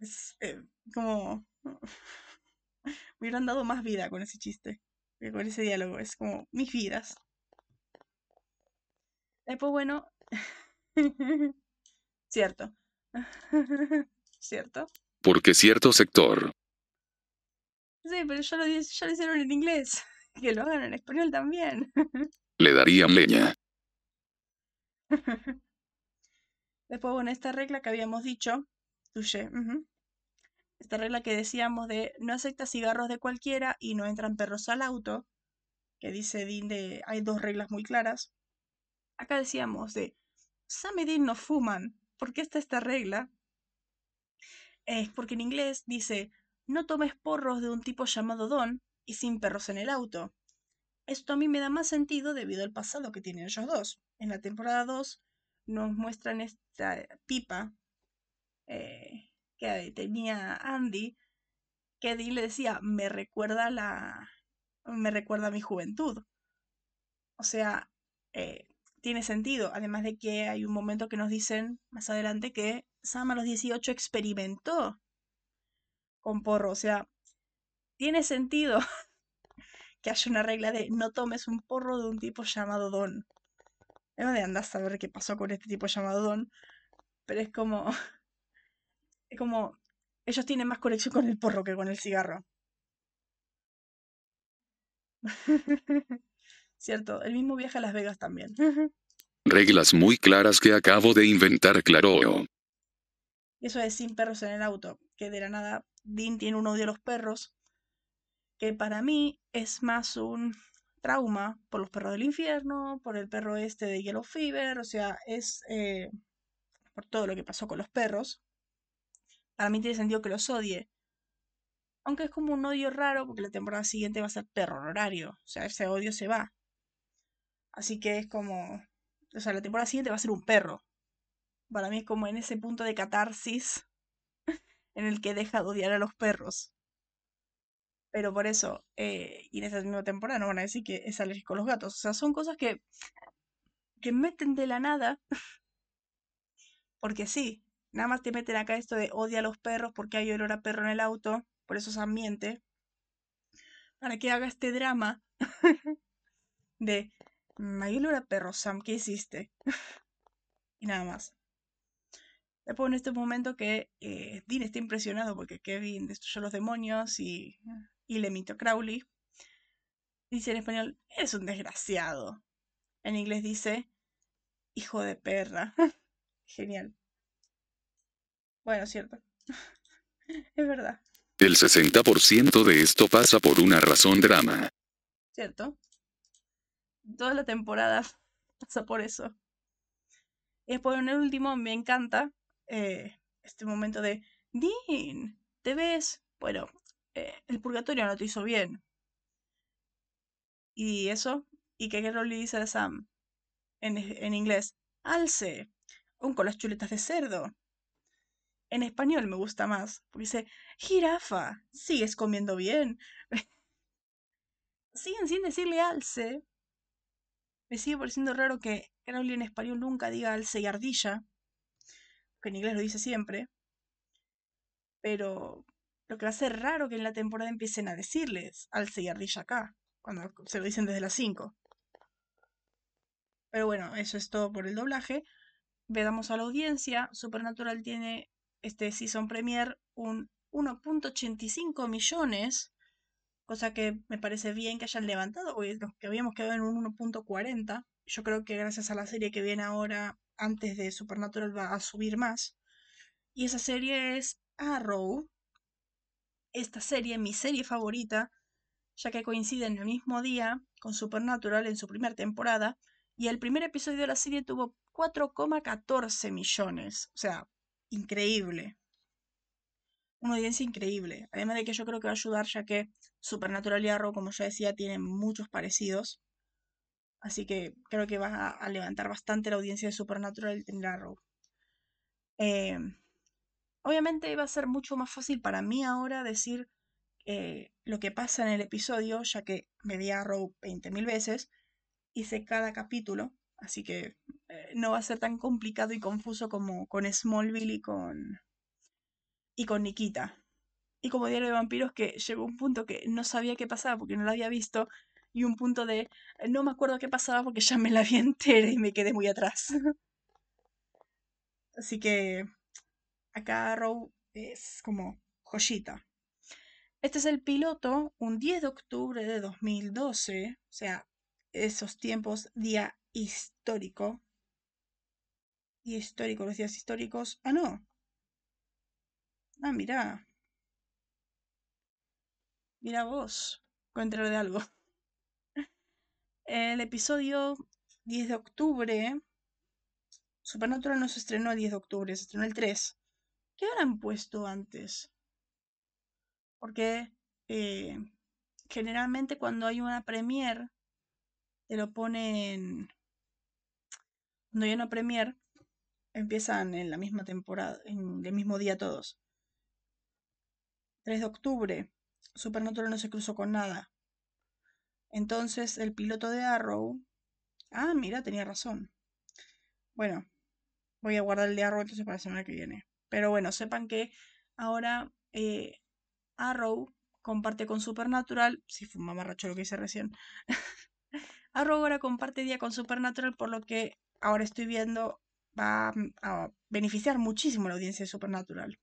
Es eh, como... Me hubieran dado más vida con ese chiste, con ese diálogo. Es como mis vidas. Después, bueno... Cierto. ¿Cierto? Porque cierto sector Sí, pero ya lo, ya lo hicieron en inglés. Que lo hagan en español también. Le darían leña. Después, bueno, esta regla que habíamos dicho, touché, esta regla que decíamos de no acepta cigarros de cualquiera y no entran perros al auto, que dice Dean de hay dos reglas muy claras. Acá decíamos de Sam y Dean no fuman. ¿Por qué está esta regla? Es porque en inglés dice no tomes porros de un tipo llamado Don y sin perros en el auto. Esto a mí me da más sentido debido al pasado que tienen ellos dos. En la temporada 2 nos muestran esta pipa eh, que tenía Andy, que Dean le decía, me recuerda la. me recuerda a mi juventud. O sea, eh, tiene sentido. Además de que hay un momento que nos dicen más adelante que Sam a los 18 experimentó con porro. O sea, tiene sentido que haya una regla de no tomes un porro de un tipo llamado Don. No de andar a saber qué pasó con este tipo llamado Don. Pero es como. Es como. Ellos tienen más conexión con el porro que con el cigarro. Cierto, el mismo viaje a Las Vegas también. Reglas muy claras que acabo de inventar, claro. Eso es sin perros en el auto, que de la nada Dean tiene un odio a los perros, que para mí es más un trauma por los perros del infierno, por el perro este de Yellow Fever, o sea, es eh, por todo lo que pasó con los perros. Para mí tiene sentido que los odie. Aunque es como un odio raro, porque la temporada siguiente va a ser perro horario. O sea, ese odio se va. Así que es como. O sea, la temporada siguiente va a ser un perro. Para mí es como en ese punto de catarsis en el que deja de odiar a los perros. Pero por eso, eh, y en esa misma temporada no van a decir que es alérgico a los gatos. O sea, son cosas que, que meten de la nada. porque sí, nada más te meten acá esto de odia a los perros porque hay olor a perro en el auto, por eso es ambiente. para que haga este drama de Mayulura perro Sam, ¿qué hiciste? y nada más. Después en este momento que eh, Dean está impresionado porque Kevin destruyó a los demonios y, y le mintió a Crowley. Dice en español, es un desgraciado. En inglés dice, hijo de perra. Genial. Bueno, cierto. es verdad. El 60% de esto pasa por una razón drama. ¿Cierto? Toda la temporada pasa por eso. Y después en el último me encanta eh, este momento de, Dean, ¿te ves? Bueno, eh, el purgatorio no te hizo bien. Y eso, y que Carol le dice a Sam en, en inglés, alce, aún con las chuletas de cerdo. En español me gusta más, porque dice, jirafa, sigues comiendo bien. Siguen sin decirle alce. Me sigue pareciendo raro que Crowley en español nunca diga alce y ardilla, que en inglés lo dice siempre. Pero lo que va a ser raro que en la temporada empiecen a decirles alce y ardilla acá, cuando se lo dicen desde las 5. Pero bueno, eso es todo por el doblaje. Veamos a la audiencia. Supernatural tiene este season premier un 1.85 millones, cosa que me parece bien que hayan levantado, porque los que habíamos quedado en un 1.40. Yo creo que gracias a la serie que viene ahora, antes de Supernatural, va a subir más. Y esa serie es Arrow. Esta serie, mi serie favorita, ya que coincide en el mismo día con Supernatural en su primera temporada, y el primer episodio de la serie tuvo 4,14 millones. O sea, increíble. Una audiencia increíble. Además de que yo creo que va a ayudar ya que Supernatural y Arrow, como ya decía, tienen muchos parecidos. Así que creo que va a, levantar bastante la audiencia de Supernatural tener Arrow. Eh, obviamente va a ser mucho más fácil para mí ahora decir eh, lo que pasa en el episodio, ya que me vi Arrow 20.000 veces, hice cada capítulo, así que eh, no va a ser tan complicado y confuso como con Smallville y con, y con Nikita. Y como Diario de Vampiros, que llegó un punto que no sabía qué pasaba porque no la había visto, y un punto de no me acuerdo qué pasaba porque ya me la vi entera y me quedé muy atrás. Así que acá Arrow es como joyita. Este es el piloto, un 10 de octubre de 2012, o sea, esos tiempos, día histórico. Día histórico, los días históricos. Ah, no. Ah, mira. Mira vos. Cuéntale de algo. El episodio 10 de octubre. Supernatural no se estrenó el 10 de octubre, se estrenó el 3. ¿Qué habrán puesto antes? Porque eh, generalmente cuando hay una premiere te lo ponen. Cuando hay una premier, empiezan en la misma temporada, en el mismo día todos. 3 de octubre, Supernatural no se cruzó con nada. Entonces el piloto de Arrow. Ah, mira, tenía razón. Bueno, voy a guardar el de Arrow entonces para la semana que viene. Pero bueno, sepan que ahora eh, Arrow comparte con Supernatural. Si fue un mamarracho lo que hice recién. Arrow ahora comparte día con Supernatural, por lo que ahora estoy viendo va a beneficiar muchísimo la audiencia de Supernatural.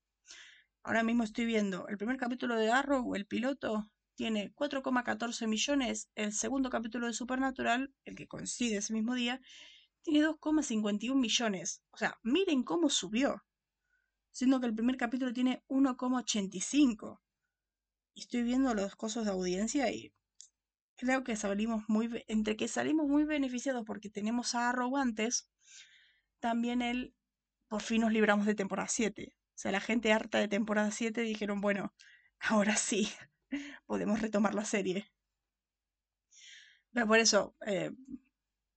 Ahora mismo estoy viendo el primer capítulo de Arrow, el piloto, tiene 4,14 millones. El segundo capítulo de Supernatural, el que coincide ese mismo día, tiene 2,51 millones. O sea, miren cómo subió. Siendo que el primer capítulo tiene 1,85. Y estoy viendo los costos de audiencia y creo que salimos muy, entre que salimos muy beneficiados porque tenemos a Arrow antes, también él, por fin nos libramos de temporada 7. O sea, la gente harta de temporada 7 dijeron, bueno, ahora sí, podemos retomar la serie. Pero por eso, eh,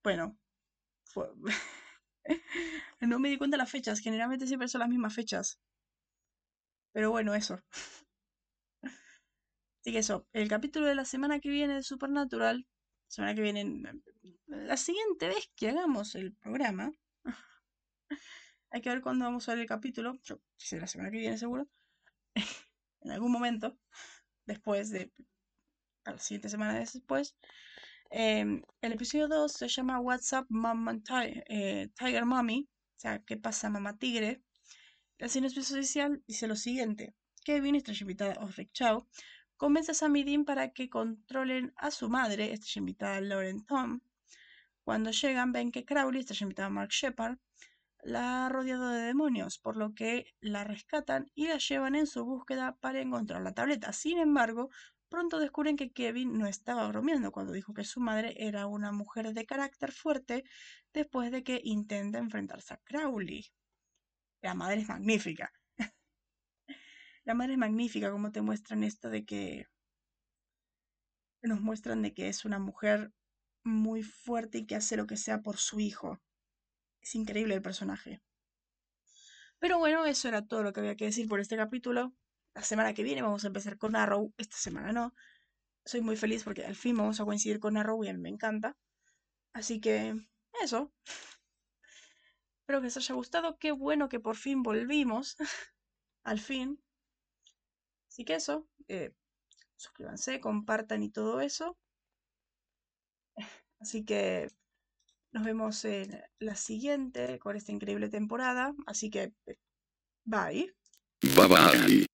bueno, no me di cuenta de las fechas, generalmente siempre son las mismas fechas. Pero bueno, eso. Así que eso, el capítulo de la semana que viene de Supernatural, semana que viene, la siguiente vez que hagamos el programa, hay que ver cuándo vamos a ver el capítulo, yo sé la semana que viene seguro, en algún momento, después de a la siguiente semana después. Em, el episodio 2 se llama What's Up Mama eh, Tiger Mommy, o sea, ¿qué pasa Mamá Tigre? La sinopsis oficial dice lo siguiente. Kevin, estrella invitada o Rick Chow, convence a Sammy Dean para que controlen a su madre, estrella invitada Lauren Tom. Cuando llegan, ven que Crowley, estrella invitada Mark Shepard, la ha rodeado de demonios, por lo que la rescatan y la llevan en su búsqueda para encontrar la tableta. Sin embargo, pronto descubren que Kevin no estaba bromeando cuando dijo que su madre era una mujer de carácter fuerte después de que intenta enfrentarse a Crowley. La madre es magnífica. La madre es magnífica, como te muestran esto de que nos muestran de que es una mujer muy fuerte y que hace lo que sea por su hijo. Es increíble el personaje. Pero bueno, eso era todo lo que había que decir por este capítulo. La semana que viene vamos a empezar con Arrow. Esta semana no. Soy muy feliz porque al fin vamos a coincidir con Arrow y a mí me encanta. Así que eso. Espero que les haya gustado. Qué bueno que por fin volvimos. al fin. Así que eso. Eh, suscríbanse, compartan y todo eso. Así que nos vemos en la siguiente con esta increíble temporada. Así que, bye. Bye bye.